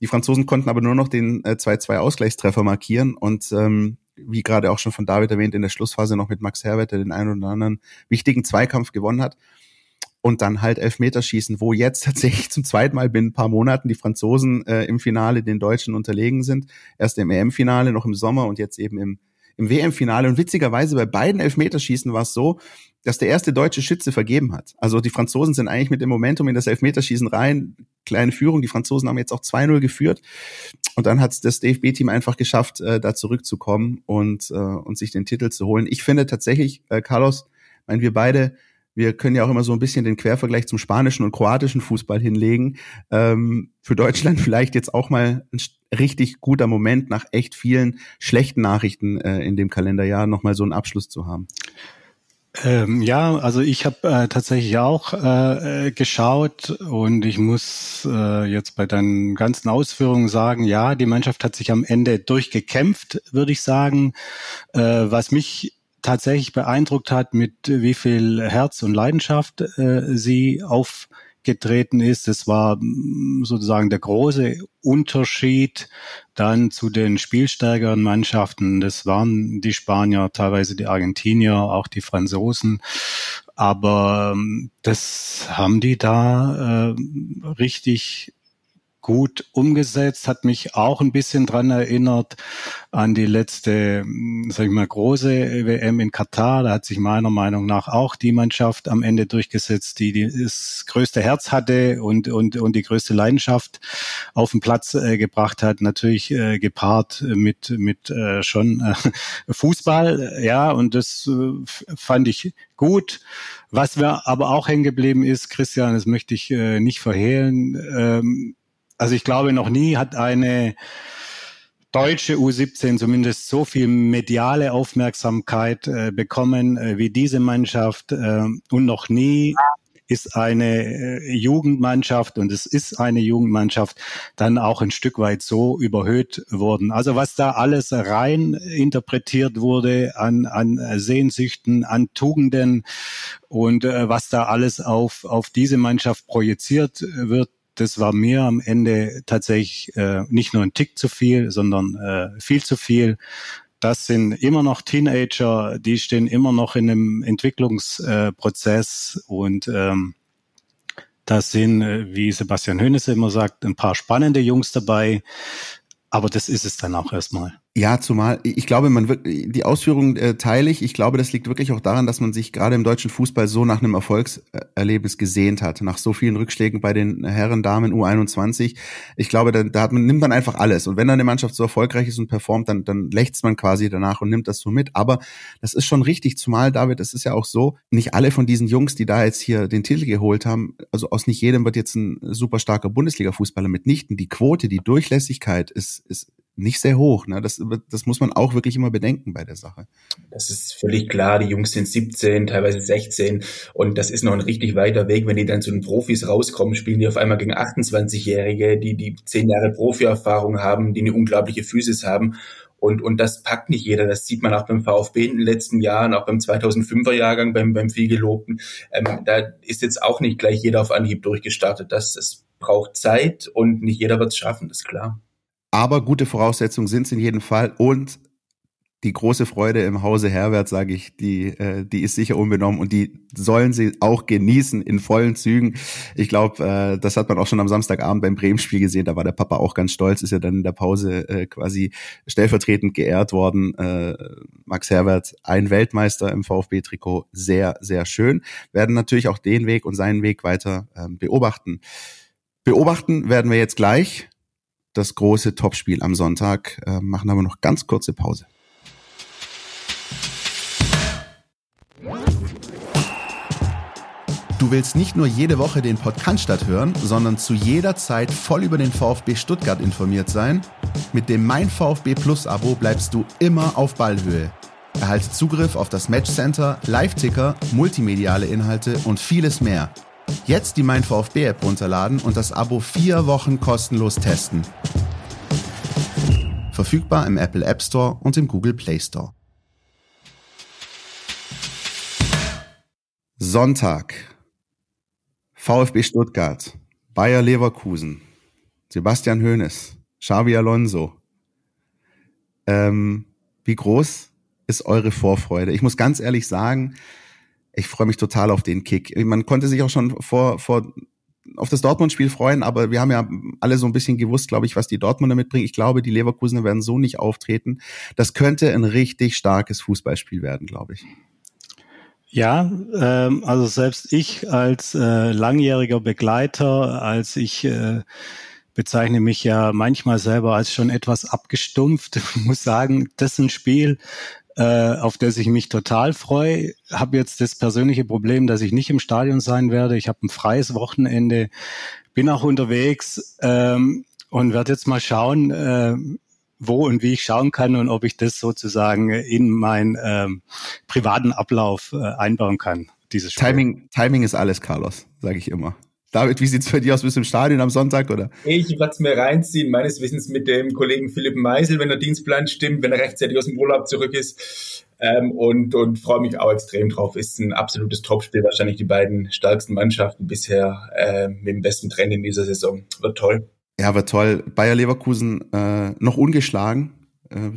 Die Franzosen konnten aber nur noch den äh, 2-2 Ausgleichstreffer markieren und ähm, wie gerade auch schon von David erwähnt, in der Schlussphase noch mit Max Herbert, der den einen oder anderen wichtigen Zweikampf gewonnen hat und dann halt Elfmeterschießen, wo jetzt tatsächlich zum zweiten Mal binnen ein paar Monaten die Franzosen äh, im Finale den Deutschen unterlegen sind. Erst im EM-Finale, noch im Sommer und jetzt eben im, im WM-Finale. Und witzigerweise bei beiden Elfmeterschießen war es so, dass der erste deutsche Schütze vergeben hat. Also die Franzosen sind eigentlich mit dem Momentum in das Elfmeterschießen rein. Kleine Führung. Die Franzosen haben jetzt auch 2-0 geführt. Und dann hat das DFB-Team einfach geschafft, äh, da zurückzukommen und, äh, und sich den Titel zu holen. Ich finde tatsächlich, äh, Carlos, meinen wir beide, wir können ja auch immer so ein bisschen den Quervergleich zum spanischen und kroatischen Fußball hinlegen. Ähm, für Deutschland vielleicht jetzt auch mal ein richtig guter Moment, nach echt vielen schlechten Nachrichten äh, in dem Kalenderjahr nochmal so einen Abschluss zu haben. Ähm, ja, also ich habe äh, tatsächlich auch äh, geschaut und ich muss äh, jetzt bei deinen ganzen Ausführungen sagen, ja, die Mannschaft hat sich am Ende durchgekämpft, würde ich sagen. Äh, was mich tatsächlich beeindruckt hat, mit wie viel Herz und Leidenschaft äh, sie auf zurückgetreten ist. Das war mm, sozusagen der große Unterschied dann zu den spielstärkeren Mannschaften. Das waren die Spanier, teilweise die Argentinier, auch die Franzosen. Aber ähm, das haben die da äh, richtig gut umgesetzt, hat mich auch ein bisschen dran erinnert an die letzte, sag ich mal, große WM in Katar. Da hat sich meiner Meinung nach auch die Mannschaft am Ende durchgesetzt, die, das größte Herz hatte und, und, und die größte Leidenschaft auf den Platz äh, gebracht hat. Natürlich äh, gepaart mit, mit äh, schon äh, Fußball, ja, und das äh, fand ich gut. Was mir aber auch hängen geblieben ist, Christian, das möchte ich äh, nicht verhehlen, ähm, also ich glaube, noch nie hat eine deutsche U17 zumindest so viel mediale Aufmerksamkeit äh, bekommen äh, wie diese Mannschaft äh, und noch nie ist eine äh, Jugendmannschaft und es ist eine Jugendmannschaft dann auch ein Stück weit so überhöht worden. Also was da alles rein interpretiert wurde an, an Sehnsüchten, an Tugenden und äh, was da alles auf, auf diese Mannschaft projiziert wird, das war mir am Ende tatsächlich äh, nicht nur ein Tick zu viel, sondern äh, viel zu viel. Das sind immer noch Teenager, die stehen immer noch in einem Entwicklungsprozess äh, und ähm, da sind, äh, wie Sebastian Hönes immer sagt, ein paar spannende Jungs dabei. Aber das ist es dann auch erstmal. Ja, zumal ich glaube, man wird die Ausführungen äh, teile ich. Ich glaube, das liegt wirklich auch daran, dass man sich gerade im deutschen Fußball so nach einem Erfolgserlebnis gesehnt hat, nach so vielen Rückschlägen bei den Herren, Damen U21. Ich glaube, da, da hat man, nimmt man einfach alles. Und wenn dann eine Mannschaft so erfolgreich ist und performt, dann, dann lächzt man quasi danach und nimmt das so mit. Aber das ist schon richtig, zumal David, es ist ja auch so, nicht alle von diesen Jungs, die da jetzt hier den Titel geholt haben, also aus nicht jedem wird jetzt ein super starker Bundesliga-Fußballer mitnichten. Die Quote, die Durchlässigkeit ist, ist nicht sehr hoch. Ne? Das, das muss man auch wirklich immer bedenken bei der Sache. Das ist völlig klar. Die Jungs sind 17, teilweise 16 und das ist noch ein richtig weiter Weg. Wenn die dann zu den Profis rauskommen, spielen die auf einmal gegen 28-Jährige, die die zehn Jahre Profi-Erfahrung haben, die eine unglaubliche Physis haben. Und, und das packt nicht jeder. Das sieht man auch beim VfB in den letzten Jahren, auch beim 2005er Jahrgang, beim, beim vielgelobten. Ähm, da ist jetzt auch nicht gleich jeder auf Anhieb durchgestartet. Das, das braucht Zeit und nicht jeder wird es schaffen, das ist klar. Aber gute Voraussetzungen sind es in jedem Fall und die große Freude im Hause Herbert, sage ich, die, äh, die ist sicher unbenommen und die sollen sie auch genießen in vollen Zügen. Ich glaube, äh, das hat man auch schon am Samstagabend beim Bremen-Spiel gesehen. Da war der Papa auch ganz stolz, ist ja dann in der Pause äh, quasi stellvertretend geehrt worden. Äh, Max Herbert, ein Weltmeister im VfB-Trikot, sehr, sehr schön. Werden natürlich auch den Weg und seinen Weg weiter äh, beobachten. Beobachten werden wir jetzt gleich das große Topspiel am Sonntag, äh, machen aber noch ganz kurze Pause. Du willst nicht nur jede Woche den Podcast hören, sondern zu jeder Zeit voll über den VfB Stuttgart informiert sein? Mit dem Mein VfB Plus Abo bleibst du immer auf Ballhöhe. Erhalte Zugriff auf das Matchcenter, Live-Ticker, multimediale Inhalte und vieles mehr – Jetzt die Mein VfB App runterladen und das Abo vier Wochen kostenlos testen. Verfügbar im Apple App Store und im Google Play Store. Sonntag. VfB Stuttgart, Bayer Leverkusen, Sebastian Hoeneß, Xavi Alonso. Ähm, wie groß ist eure Vorfreude? Ich muss ganz ehrlich sagen, ich freue mich total auf den Kick. Man konnte sich auch schon vor, vor auf das Dortmund-Spiel freuen, aber wir haben ja alle so ein bisschen gewusst, glaube ich, was die Dortmunder mitbringen. Ich glaube, die Leverkusener werden so nicht auftreten. Das könnte ein richtig starkes Fußballspiel werden, glaube ich. Ja, ähm, also selbst ich als äh, langjähriger Begleiter, als ich äh, bezeichne mich ja manchmal selber als schon etwas abgestumpft, muss sagen, das ist ein Spiel, äh, auf das ich mich total freue. Habe jetzt das persönliche Problem, dass ich nicht im Stadion sein werde. Ich habe ein freies Wochenende, bin auch unterwegs ähm, und werde jetzt mal schauen, äh, wo und wie ich schauen kann und ob ich das sozusagen in meinen ähm, privaten Ablauf äh, einbauen kann. Dieses Spiel. Timing, Timing ist alles, Carlos, sage ich immer. David, wie sieht's bei dir aus? Bist du im Stadion am Sonntag oder? Ich werde es mir reinziehen, meines Wissens mit dem Kollegen Philipp Meisel, wenn der Dienstplan stimmt, wenn er rechtzeitig aus dem Urlaub zurück ist. Ähm, und und freue mich auch extrem drauf. Ist ein absolutes Topspiel, wahrscheinlich die beiden stärksten Mannschaften bisher äh, mit dem besten Trend in dieser Saison. Wird toll. Ja, wird toll. Bayer Leverkusen äh, noch ungeschlagen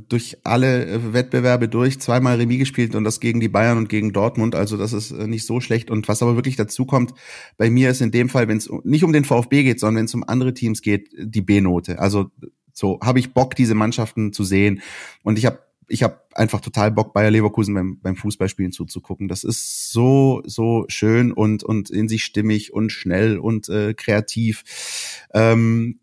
durch alle äh, Wettbewerbe durch, zweimal Remis gespielt und das gegen die Bayern und gegen Dortmund. Also das ist äh, nicht so schlecht. Und was aber wirklich dazu kommt, bei mir ist in dem Fall, wenn es nicht um den VfB geht, sondern wenn es um andere Teams geht, die B-Note. Also so habe ich Bock, diese Mannschaften zu sehen. Und ich habe ich habe einfach total Bock, Bayer Leverkusen beim, beim Fußballspielen zuzugucken. Das ist so, so schön und, und in sich stimmig und schnell und äh, kreativ. Ähm,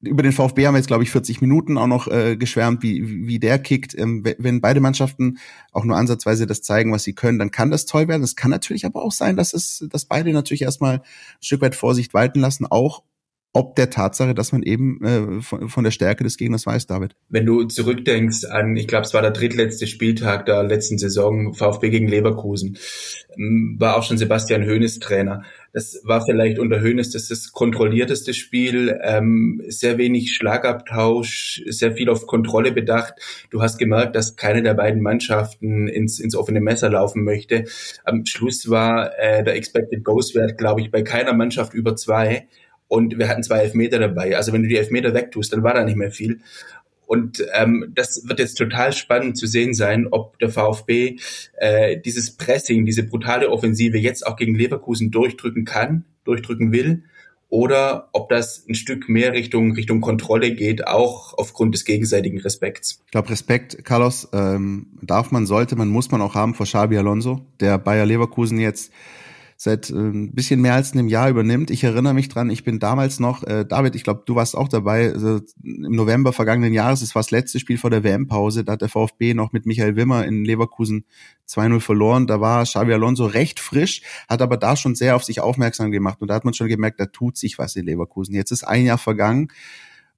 über den VfB haben wir jetzt, glaube ich, 40 Minuten auch noch äh, geschwärmt, wie, wie der kickt. Ähm, wenn beide Mannschaften auch nur ansatzweise das zeigen, was sie können, dann kann das toll werden. Es kann natürlich aber auch sein, dass es, dass beide natürlich erstmal ein Stück weit Vorsicht walten lassen, auch ob der Tatsache, dass man eben äh, von, von der Stärke des Gegners weiß, David. Wenn du zurückdenkst an, ich glaube, es war der drittletzte Spieltag der letzten Saison, VfB gegen Leverkusen, ähm, war auch schon Sebastian Hoeneß Trainer. Das war vielleicht unter Hoeneß das, das kontrollierteste Spiel, ähm, sehr wenig Schlagabtausch, sehr viel auf Kontrolle bedacht. Du hast gemerkt, dass keine der beiden Mannschaften ins, ins offene Messer laufen möchte. Am Schluss war äh, der Expected Goals Wert, glaube ich, bei keiner Mannschaft über zwei und wir hatten zwei Elfmeter dabei. Also wenn du die Elfmeter wegtust, dann war da nicht mehr viel. Und ähm, das wird jetzt total spannend zu sehen sein, ob der VfB äh, dieses Pressing, diese brutale Offensive jetzt auch gegen Leverkusen durchdrücken kann, durchdrücken will, oder ob das ein Stück mehr Richtung Richtung Kontrolle geht, auch aufgrund des gegenseitigen Respekts. Ich glaube, Respekt, Carlos, ähm, darf man, sollte man, muss man auch haben vor Xabi Alonso, der Bayer Leverkusen jetzt seit äh, ein bisschen mehr als einem Jahr übernimmt. Ich erinnere mich dran, ich bin damals noch, äh, David, ich glaube, du warst auch dabei, also im November vergangenen Jahres, es war das letzte Spiel vor der WM-Pause, da hat der VfB noch mit Michael Wimmer in Leverkusen 2-0 verloren. Da war Xavi Alonso recht frisch, hat aber da schon sehr auf sich aufmerksam gemacht und da hat man schon gemerkt, da tut sich was in Leverkusen. Jetzt ist ein Jahr vergangen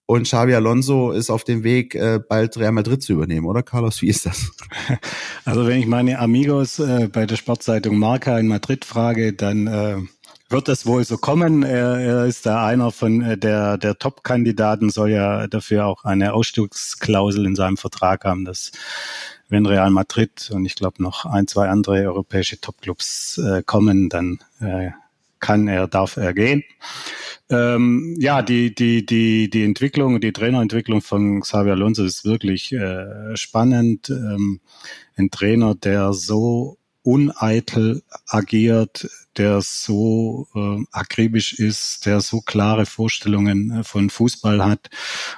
und Xavi Alonso ist auf dem Weg, äh, bald Real Madrid zu übernehmen, oder Carlos? Wie ist das? Also wenn ich meine Amigos äh, bei der Sportzeitung Marca in Madrid frage, dann äh, wird das wohl so kommen. Er, er ist da einer von äh, der, der Top-Kandidaten, soll ja dafür auch eine Ausstiegsklausel in seinem Vertrag haben, dass wenn Real Madrid und ich glaube noch ein, zwei andere europäische Topclubs äh, kommen, dann äh, kann er, darf er gehen. Ähm, ja, die, die, die, die Entwicklung, die Trainerentwicklung von Xavier Alonso ist wirklich äh, spannend. Ähm, ein Trainer, der so uneitel agiert, der so äh, akribisch ist, der so klare Vorstellungen äh, von Fußball hat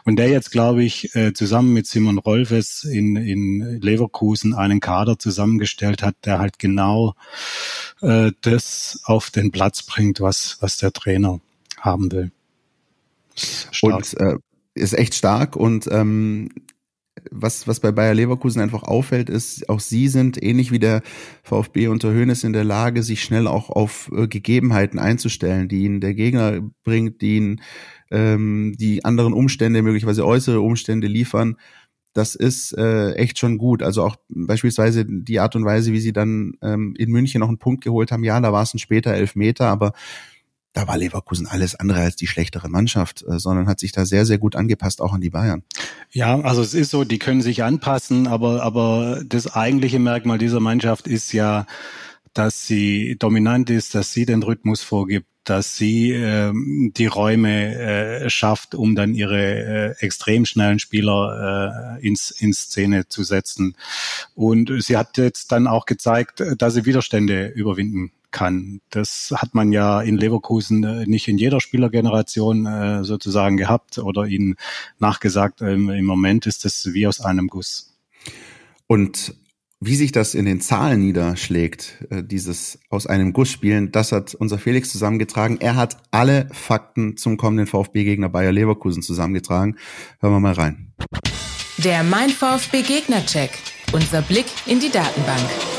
und der jetzt, glaube ich, äh, zusammen mit Simon Rolfes in, in Leverkusen einen Kader zusammengestellt hat, der halt genau äh, das auf den Platz bringt, was, was der Trainer haben will. Stark. Und äh, ist echt stark und ähm, was, was bei Bayer Leverkusen einfach auffällt, ist, auch sie sind ähnlich wie der VfB unter Höhnes in der Lage, sich schnell auch auf äh, Gegebenheiten einzustellen, die ihnen der Gegner bringt, die ihnen ähm, die anderen Umstände, möglicherweise äußere Umstände liefern. Das ist äh, echt schon gut. Also auch beispielsweise die Art und Weise, wie sie dann ähm, in München noch einen Punkt geholt haben. Ja, da war es ein später Elfmeter, aber da war Leverkusen alles andere als die schlechtere Mannschaft, äh, sondern hat sich da sehr, sehr gut angepasst, auch an die Bayern. Ja, also es ist so, die können sich anpassen, aber, aber das eigentliche Merkmal dieser Mannschaft ist ja, dass sie dominant ist, dass sie den Rhythmus vorgibt, dass sie ähm, die Räume äh, schafft, um dann ihre äh, extrem schnellen Spieler äh, ins, in Szene zu setzen. Und sie hat jetzt dann auch gezeigt, dass sie Widerstände überwinden kann. Das hat man ja in Leverkusen äh, nicht in jeder Spielergeneration äh, sozusagen gehabt oder ihnen nachgesagt. Ähm, Im Moment ist das wie aus einem Guss. Und wie sich das in den Zahlen niederschlägt, äh, dieses aus einem Guss spielen, das hat unser Felix zusammengetragen. Er hat alle Fakten zum kommenden VfB-Gegner Bayer Leverkusen zusammengetragen. Hören wir mal rein. Der Mein VfB Gegner-Check. Unser Blick in die Datenbank.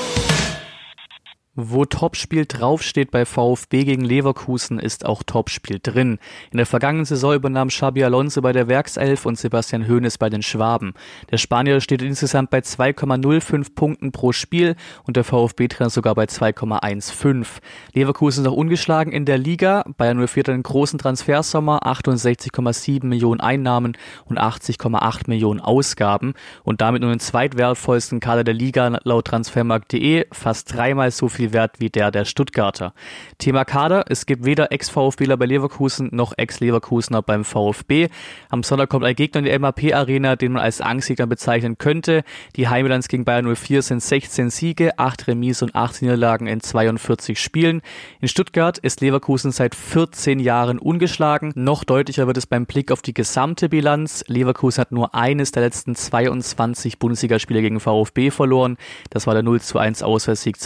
Wo Topspiel draufsteht bei VfB gegen Leverkusen, ist auch Topspiel drin. In der vergangenen Saison übernahm Xabi Alonso bei der Werkself und Sebastian Hoeneß bei den Schwaben. Der Spanier steht insgesamt bei 2,05 Punkten pro Spiel und der VfB-Trainer sogar bei 2,15. Leverkusen ist auch ungeschlagen in der Liga. Bayern 04 hat einen großen Transfersommer, 68,7 Millionen Einnahmen und 80,8 Millionen Ausgaben und damit nur den zweitwertvollsten Kader der Liga laut transfermarkt.de, fast dreimal so viel Wert wie der der Stuttgarter. Thema Kader, es gibt weder Ex-VfBler bei Leverkusen noch Ex-Leverkusener beim VfB. Am Sonntag kommt ein Gegner in die MAP-Arena, den man als Angstgegner bezeichnen könnte. Die Heimbilanz gegen Bayern 04 sind 16 Siege, 8 Remis und 8 Niederlagen in 42 Spielen. In Stuttgart ist Leverkusen seit 14 Jahren ungeschlagen. Noch deutlicher wird es beim Blick auf die gesamte Bilanz. Leverkusen hat nur eines der letzten 22 Bundesligaspiele gegen VfB verloren. Das war der 0 zu 1 Auswärtssieg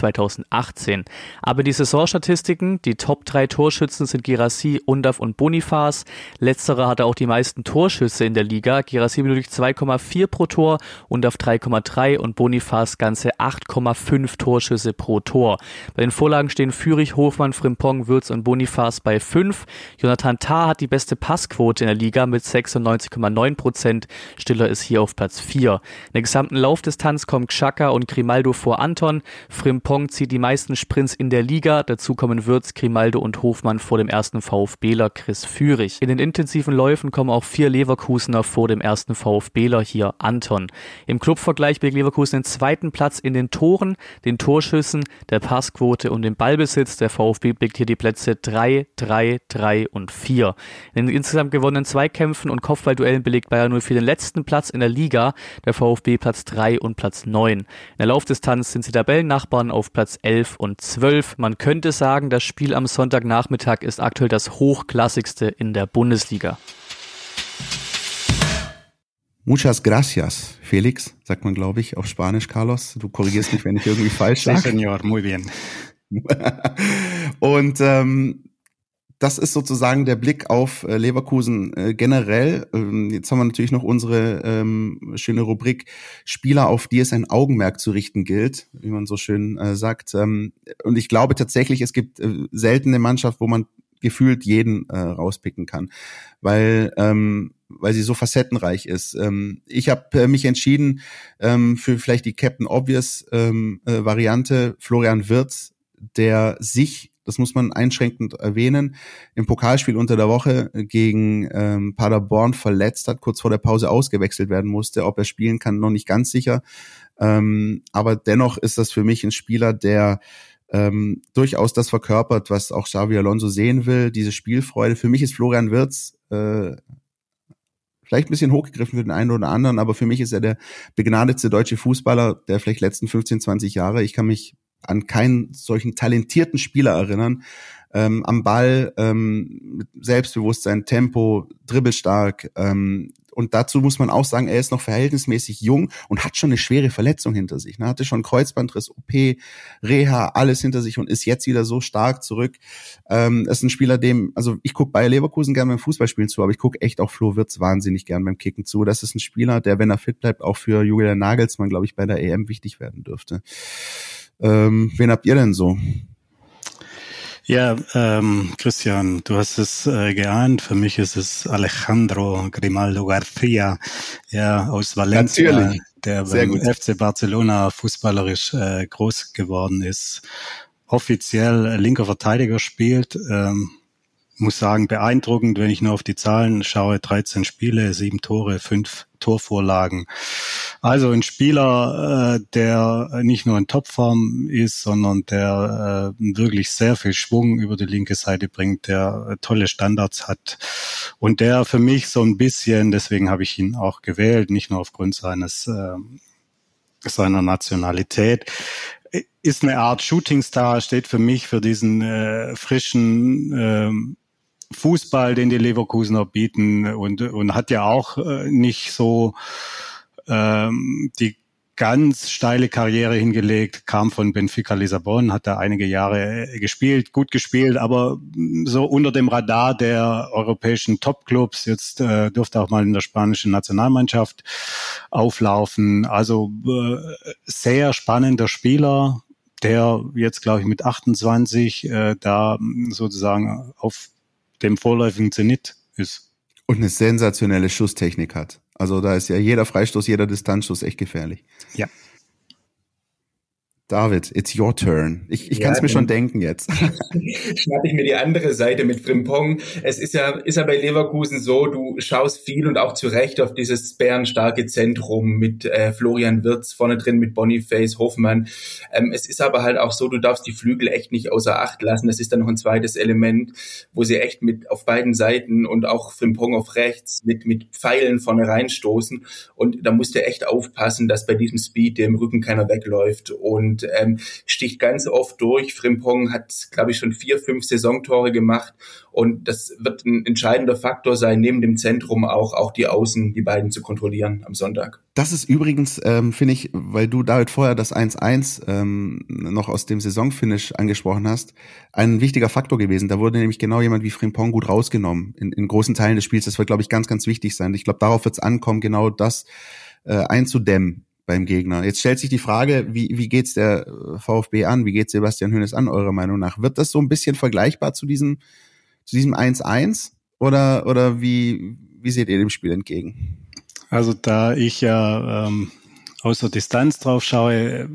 2018. 18. Aber die Saisonstatistiken, die Top 3 Torschützen sind Girassi, Undaf und Bonifaz. Letzterer hatte auch die meisten Torschüsse in der Liga. Girassi benötigt 2,4 pro Tor, Undaf 3,3 und Bonifaz ganze 8,5 Torschüsse pro Tor. Bei den Vorlagen stehen Fürich, Hofmann, Frimpong, Würz und Bonifaz bei 5. Jonathan Tah hat die beste Passquote in der Liga mit 96,9 Prozent. Stiller ist hier auf Platz 4. In der gesamten Laufdistanz kommen Xhaka und Grimaldo vor Anton. Frimpong zieht die meisten meisten Sprints in der Liga. Dazu kommen Würz, Grimaldo und Hofmann vor dem ersten VfBler Chris Führig. In den intensiven Läufen kommen auch vier Leverkusener vor dem ersten VfBler hier Anton. Im Clubvergleich belegt Leverkusen den zweiten Platz in den Toren, den Torschüssen, der Passquote und dem Ballbesitz. Der VfB blickt hier die Plätze 3, 3, 3 und 4. In den insgesamt gewonnenen Zweikämpfen und Kopfballduellen belegt Bayern 04 den letzten Platz in der Liga, der VfB Platz 3 und Platz 9. In der Laufdistanz sind sie Tabellennachbarn auf Platz 11 und 12. Man könnte sagen, das Spiel am Sonntagnachmittag ist aktuell das hochklassigste in der Bundesliga. Muchas gracias, Felix, sagt man, glaube ich, auf Spanisch, Carlos. Du korrigierst mich, wenn ich irgendwie falsch sage. Sí, señor, muy bien. und ähm, das ist sozusagen der Blick auf äh, Leverkusen äh, generell. Ähm, jetzt haben wir natürlich noch unsere ähm, schöne Rubrik Spieler, auf die es ein Augenmerk zu richten gilt, wie man so schön äh, sagt. Ähm, und ich glaube tatsächlich, es gibt selten eine Mannschaft, wo man gefühlt jeden äh, rauspicken kann, weil ähm, weil sie so facettenreich ist. Ähm, ich habe äh, mich entschieden ähm, für vielleicht die Captain Obvious ähm, äh, Variante Florian Wirtz, der sich das muss man einschränkend erwähnen, im Pokalspiel unter der Woche gegen ähm, Paderborn verletzt hat, kurz vor der Pause ausgewechselt werden musste. Ob er spielen kann, noch nicht ganz sicher. Ähm, aber dennoch ist das für mich ein Spieler, der ähm, durchaus das verkörpert, was auch Xavi Alonso sehen will, diese Spielfreude. Für mich ist Florian Wirz äh, vielleicht ein bisschen hochgegriffen für den einen oder anderen, aber für mich ist er der begnadetste deutsche Fußballer der vielleicht letzten 15, 20 Jahre. Ich kann mich an keinen solchen talentierten Spieler erinnern. Ähm, am Ball, ähm, Selbstbewusstsein, Tempo, dribbelstark. Ähm, und dazu muss man auch sagen, er ist noch verhältnismäßig jung und hat schon eine schwere Verletzung hinter sich. Ne? Hatte schon Kreuzbandriss, OP, Reha, alles hinter sich und ist jetzt wieder so stark zurück. Ähm, ist ein Spieler, dem, also ich gucke Bayer Leverkusen gerne beim Fußballspielen zu, aber ich gucke echt auch Flo Wirtz wahnsinnig gern beim Kicken zu. Das ist ein Spieler, der, wenn er fit bleibt, auch für Julian Nagelsmann, glaube ich, bei der EM wichtig werden dürfte. Ähm, wen habt ihr denn so? Ja, ähm, Christian, du hast es äh, geahnt. Für mich ist es Alejandro Grimaldo García, ja, aus Valencia, Natürlich. der Sehr beim gut. FC Barcelona fußballerisch äh, groß geworden ist. Offiziell linker Verteidiger spielt. Ähm, muss sagen, beeindruckend, wenn ich nur auf die Zahlen schaue. 13 Spiele, sieben Tore, fünf Torvorlagen. Also ein Spieler, äh, der nicht nur in Topform ist, sondern der äh, wirklich sehr viel Schwung über die linke Seite bringt, der tolle Standards hat und der für mich so ein bisschen, deswegen habe ich ihn auch gewählt, nicht nur aufgrund seines äh, seiner Nationalität, ist eine Art Shootingstar, steht für mich für diesen äh, frischen ähm, Fußball, den die Leverkusener bieten und, und hat ja auch äh, nicht so ähm, die ganz steile Karriere hingelegt, kam von Benfica Lissabon, hat da einige Jahre äh, gespielt, gut gespielt, aber so unter dem Radar der europäischen Topclubs. Jetzt äh, durfte auch mal in der spanischen Nationalmannschaft auflaufen. Also äh, sehr spannender Spieler, der jetzt, glaube ich, mit 28 äh, da sozusagen auf dem vorläufigen Zenit ist. Und eine sensationelle Schusstechnik hat. Also da ist ja jeder Freistoß, jeder Distanzschuss echt gefährlich. Ja. David, it's your turn. Ich, ich ja, kann es mir schon denken jetzt. Schnappe ich mir die andere Seite mit Frimpong. Es ist ja, ist ja bei Leverkusen so, du schaust viel und auch zu Recht auf dieses bärenstarke Zentrum mit äh, Florian Wirz vorne drin, mit Boniface, Hoffmann. Ähm, es ist aber halt auch so, du darfst die Flügel echt nicht außer Acht lassen. Das ist dann noch ein zweites Element, wo sie echt mit auf beiden Seiten und auch Frimpong auf rechts mit, mit Pfeilen vorne reinstoßen. Und da musst du echt aufpassen, dass bei diesem Speed dem Rücken keiner wegläuft. Und ähm, sticht ganz oft durch. Frimpong hat, glaube ich, schon vier, fünf Saisontore gemacht und das wird ein entscheidender Faktor sein, neben dem Zentrum auch, auch die Außen, die beiden zu kontrollieren am Sonntag. Das ist übrigens, ähm, finde ich, weil du David vorher das 1-1 ähm, noch aus dem Saisonfinish angesprochen hast, ein wichtiger Faktor gewesen. Da wurde nämlich genau jemand wie Frimpong gut rausgenommen in, in großen Teilen des Spiels. Das wird, glaube ich, ganz, ganz wichtig sein. Ich glaube, darauf wird es ankommen, genau das äh, einzudämmen beim Gegner. Jetzt stellt sich die Frage, wie, wie geht's der äh, VfB an? Wie geht Sebastian Hönes an, eurer Meinung nach? Wird das so ein bisschen vergleichbar zu diesem, zu diesem 1-1? Oder, oder wie, wie seht ihr dem Spiel entgegen? Also da ich ja ähm, aus der Distanz drauf schaue,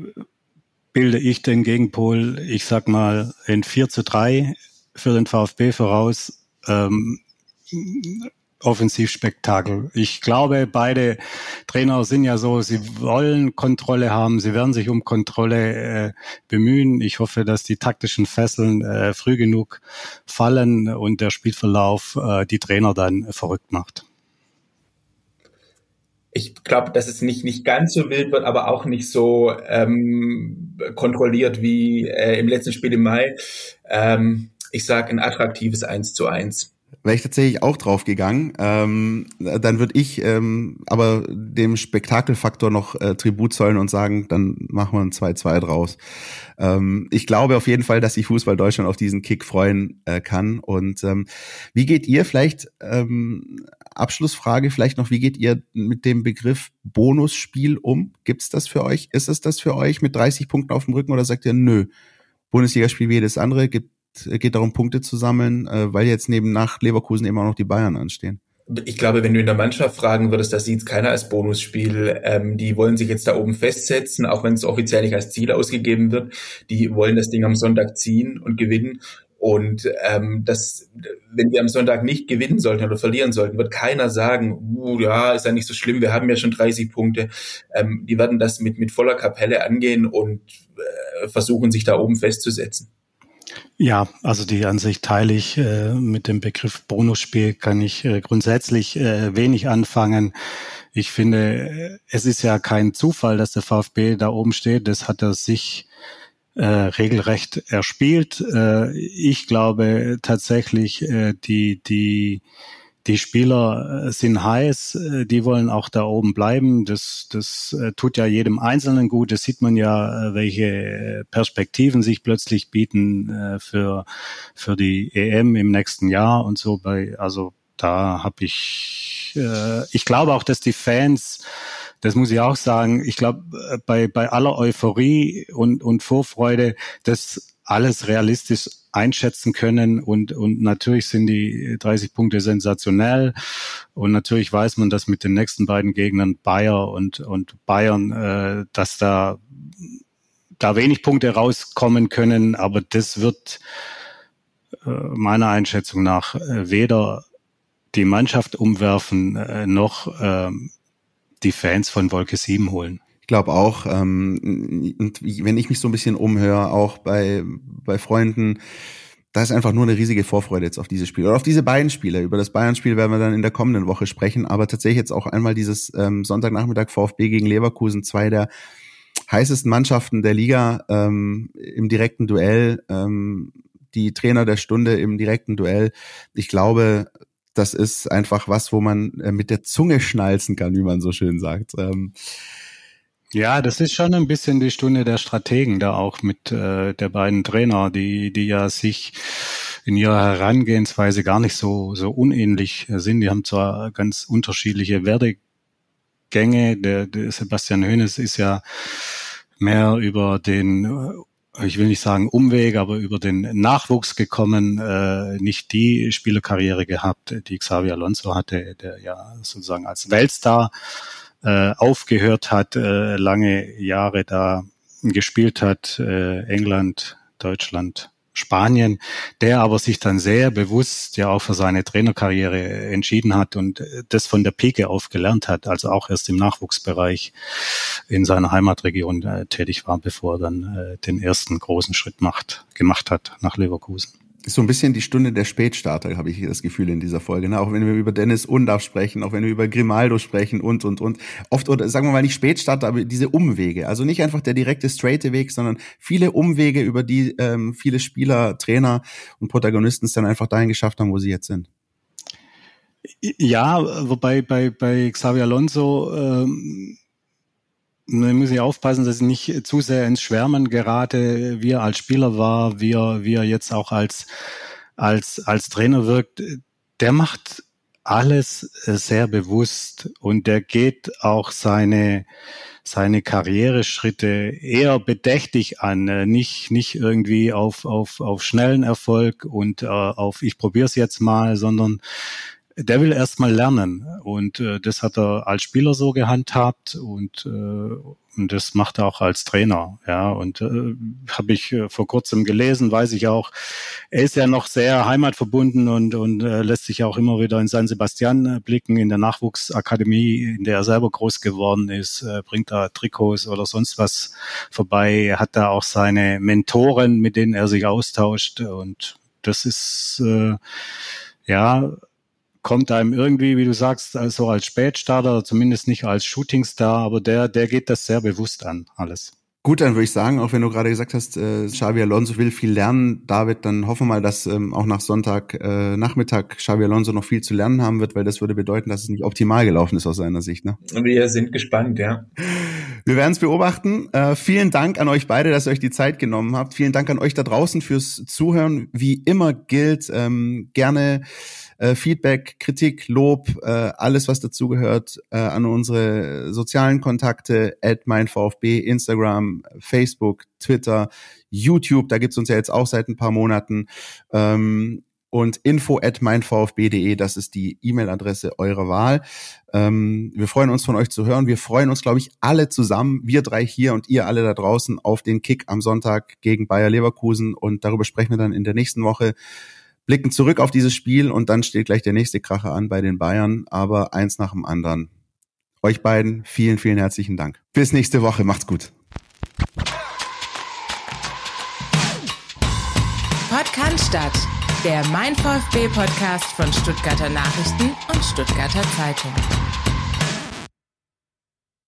bilde ich den Gegenpol, ich sag mal, in 4 zu 3 für den VfB voraus. Ähm, Offensivspektakel. Ich glaube, beide Trainer sind ja so, sie wollen Kontrolle haben, sie werden sich um Kontrolle äh, bemühen. Ich hoffe, dass die taktischen Fesseln äh, früh genug fallen und der Spielverlauf äh, die Trainer dann verrückt macht. Ich glaube, dass es nicht, nicht ganz so wild wird, aber auch nicht so ähm, kontrolliert wie äh, im letzten Spiel im Mai. Ähm, ich sage ein attraktives 1 zu 1 wäre ich tatsächlich auch drauf gegangen. Ähm, dann würde ich ähm, aber dem Spektakelfaktor noch äh, Tribut zollen und sagen, dann machen wir ein 2-2 draus. Ähm, ich glaube auf jeden Fall, dass sich Fußball Deutschland auf diesen Kick freuen äh, kann. Und ähm, wie geht ihr vielleicht, ähm, Abschlussfrage vielleicht noch, wie geht ihr mit dem Begriff Bonusspiel um? Gibt's das für euch? Ist es das für euch mit 30 Punkten auf dem Rücken oder sagt ihr, nö, Bundesligaspiel wie jedes andere, gibt geht darum, Punkte zu sammeln, äh, weil jetzt neben nach Leverkusen immer noch die Bayern anstehen. Ich glaube, wenn du in der Mannschaft fragen würdest, das sieht keiner als Bonusspiel. Ähm, die wollen sich jetzt da oben festsetzen, auch wenn es offiziell nicht als Ziel ausgegeben wird. Die wollen das Ding am Sonntag ziehen und gewinnen. Und ähm, das, wenn wir am Sonntag nicht gewinnen sollten oder verlieren sollten, wird keiner sagen, uh, ja, ist ja nicht so schlimm, wir haben ja schon 30 Punkte. Ähm, die werden das mit, mit voller Kapelle angehen und äh, versuchen, sich da oben festzusetzen. Ja, also die Ansicht teile ich. Äh, mit dem Begriff Bonusspiel kann ich äh, grundsätzlich äh, wenig anfangen. Ich finde, äh, es ist ja kein Zufall, dass der VfB da oben steht. Das hat er sich äh, regelrecht erspielt. Äh, ich glaube tatsächlich, die, die die Spieler äh, sind heiß, äh, die wollen auch da oben bleiben. Das, das äh, tut ja jedem Einzelnen gut. Das sieht man ja, welche Perspektiven sich plötzlich bieten für, für die EM im nächsten Jahr und so. Bei, also da habe ich, ich glaube auch, dass die Fans das muss ich auch sagen, ich glaube, bei, bei aller Euphorie und, und Vorfreude, das alles realistisch einschätzen können und, und natürlich sind die 30 Punkte sensationell. Und natürlich weiß man, dass mit den nächsten beiden Gegnern Bayer und, und Bayern, äh, dass da, da wenig Punkte rauskommen können, aber das wird äh, meiner Einschätzung nach äh, weder die Mannschaft umwerfen äh, noch äh, die Fans von Wolke 7 holen glaube auch, ähm, wenn ich mich so ein bisschen umhöre, auch bei, bei Freunden, da ist einfach nur eine riesige Vorfreude jetzt auf dieses Spiel oder auf diese beiden Spiele. Über das Bayern-Spiel werden wir dann in der kommenden Woche sprechen, aber tatsächlich jetzt auch einmal dieses ähm, Sonntagnachmittag VfB gegen Leverkusen, zwei der heißesten Mannschaften der Liga ähm, im direkten Duell, ähm, die Trainer der Stunde im direkten Duell. Ich glaube, das ist einfach was, wo man äh, mit der Zunge schnalzen kann, wie man so schön sagt. Ähm, ja, das ist schon ein bisschen die Stunde der Strategen da auch mit äh, der beiden Trainer, die, die ja sich in ihrer Herangehensweise gar nicht so, so unähnlich sind. Die haben zwar ganz unterschiedliche Werdegänge. Der, der Sebastian Hoeneß ist ja mehr über den ich will nicht sagen Umweg, aber über den Nachwuchs gekommen, äh, nicht die Spielerkarriere gehabt, die Xavier Alonso hatte, der ja sozusagen als Weltstar äh, aufgehört hat, äh, lange Jahre da gespielt hat, äh, England, Deutschland, Spanien, der aber sich dann sehr bewusst ja auch für seine Trainerkarriere entschieden hat und das von der Pike auf gelernt hat, also auch erst im Nachwuchsbereich in seiner Heimatregion äh, tätig war, bevor er dann äh, den ersten großen Schritt macht, gemacht hat nach Leverkusen ist so ein bisschen die Stunde der Spätstarter, habe ich das Gefühl in dieser Folge. Ne? Auch wenn wir über Dennis Undaff sprechen, auch wenn wir über Grimaldo sprechen und, und, und. Oft, oder sagen wir mal nicht Spätstarter, aber diese Umwege. Also nicht einfach der direkte, straighte Weg, sondern viele Umwege, über die ähm, viele Spieler, Trainer und Protagonisten es dann einfach dahin geschafft haben, wo sie jetzt sind. Ja, wobei bei, bei Xavier Alonso ähm, da muss ich aufpassen, dass ich nicht zu sehr ins Schwärmen gerate, wie er als Spieler war, wie er, wie er jetzt auch als, als, als Trainer wirkt. Der macht alles sehr bewusst und der geht auch seine, seine Karriereschritte eher bedächtig an, nicht, nicht irgendwie auf, auf, auf schnellen Erfolg und äh, auf ich probiere es jetzt mal, sondern der will erst mal lernen. Und äh, das hat er als Spieler so gehandhabt und, äh, und das macht er auch als Trainer. Ja, und äh, habe ich äh, vor kurzem gelesen, weiß ich auch, er ist ja noch sehr heimatverbunden und, und äh, lässt sich auch immer wieder in San Sebastian äh, blicken, in der Nachwuchsakademie, in der er selber groß geworden ist, äh, bringt da Trikots oder sonst was vorbei, er hat da auch seine Mentoren, mit denen er sich austauscht und das ist äh, ja kommt einem irgendwie, wie du sagst, also als Spätstarter, zumindest nicht als Shootingstar, aber der, der geht das sehr bewusst an, alles. Gut, dann würde ich sagen, auch wenn du gerade gesagt hast, äh, Xavi Alonso will viel lernen, David, dann hoffen wir mal, dass ähm, auch nach Sonntag äh, Nachmittag Xavi Alonso noch viel zu lernen haben wird, weil das würde bedeuten, dass es nicht optimal gelaufen ist aus seiner Sicht. Ne? Wir sind gespannt, ja. Wir werden es beobachten. Äh, vielen Dank an euch beide, dass ihr euch die Zeit genommen habt. Vielen Dank an euch da draußen fürs Zuhören. Wie immer gilt, ähm, gerne äh, Feedback, Kritik, Lob, äh, alles, was dazugehört, äh, an unsere sozialen Kontakte, at meinVfB, Instagram, Facebook, Twitter, YouTube, da gibt's uns ja jetzt auch seit ein paar Monaten. Ähm, und info at meinvfb.de, das ist die E-Mail-Adresse eurer Wahl. Ähm, wir freuen uns von euch zu hören. Wir freuen uns, glaube ich, alle zusammen, wir drei hier und ihr alle da draußen auf den Kick am Sonntag gegen Bayer Leverkusen. Und darüber sprechen wir dann in der nächsten Woche blicken zurück auf dieses Spiel und dann steht gleich der nächste Kracher an bei den Bayern, aber eins nach dem anderen. Euch beiden vielen, vielen herzlichen Dank. Bis nächste Woche. Macht's gut. Podcast, der Mein VfB Podcast von Stuttgarter Nachrichten und Stuttgarter Zeitung.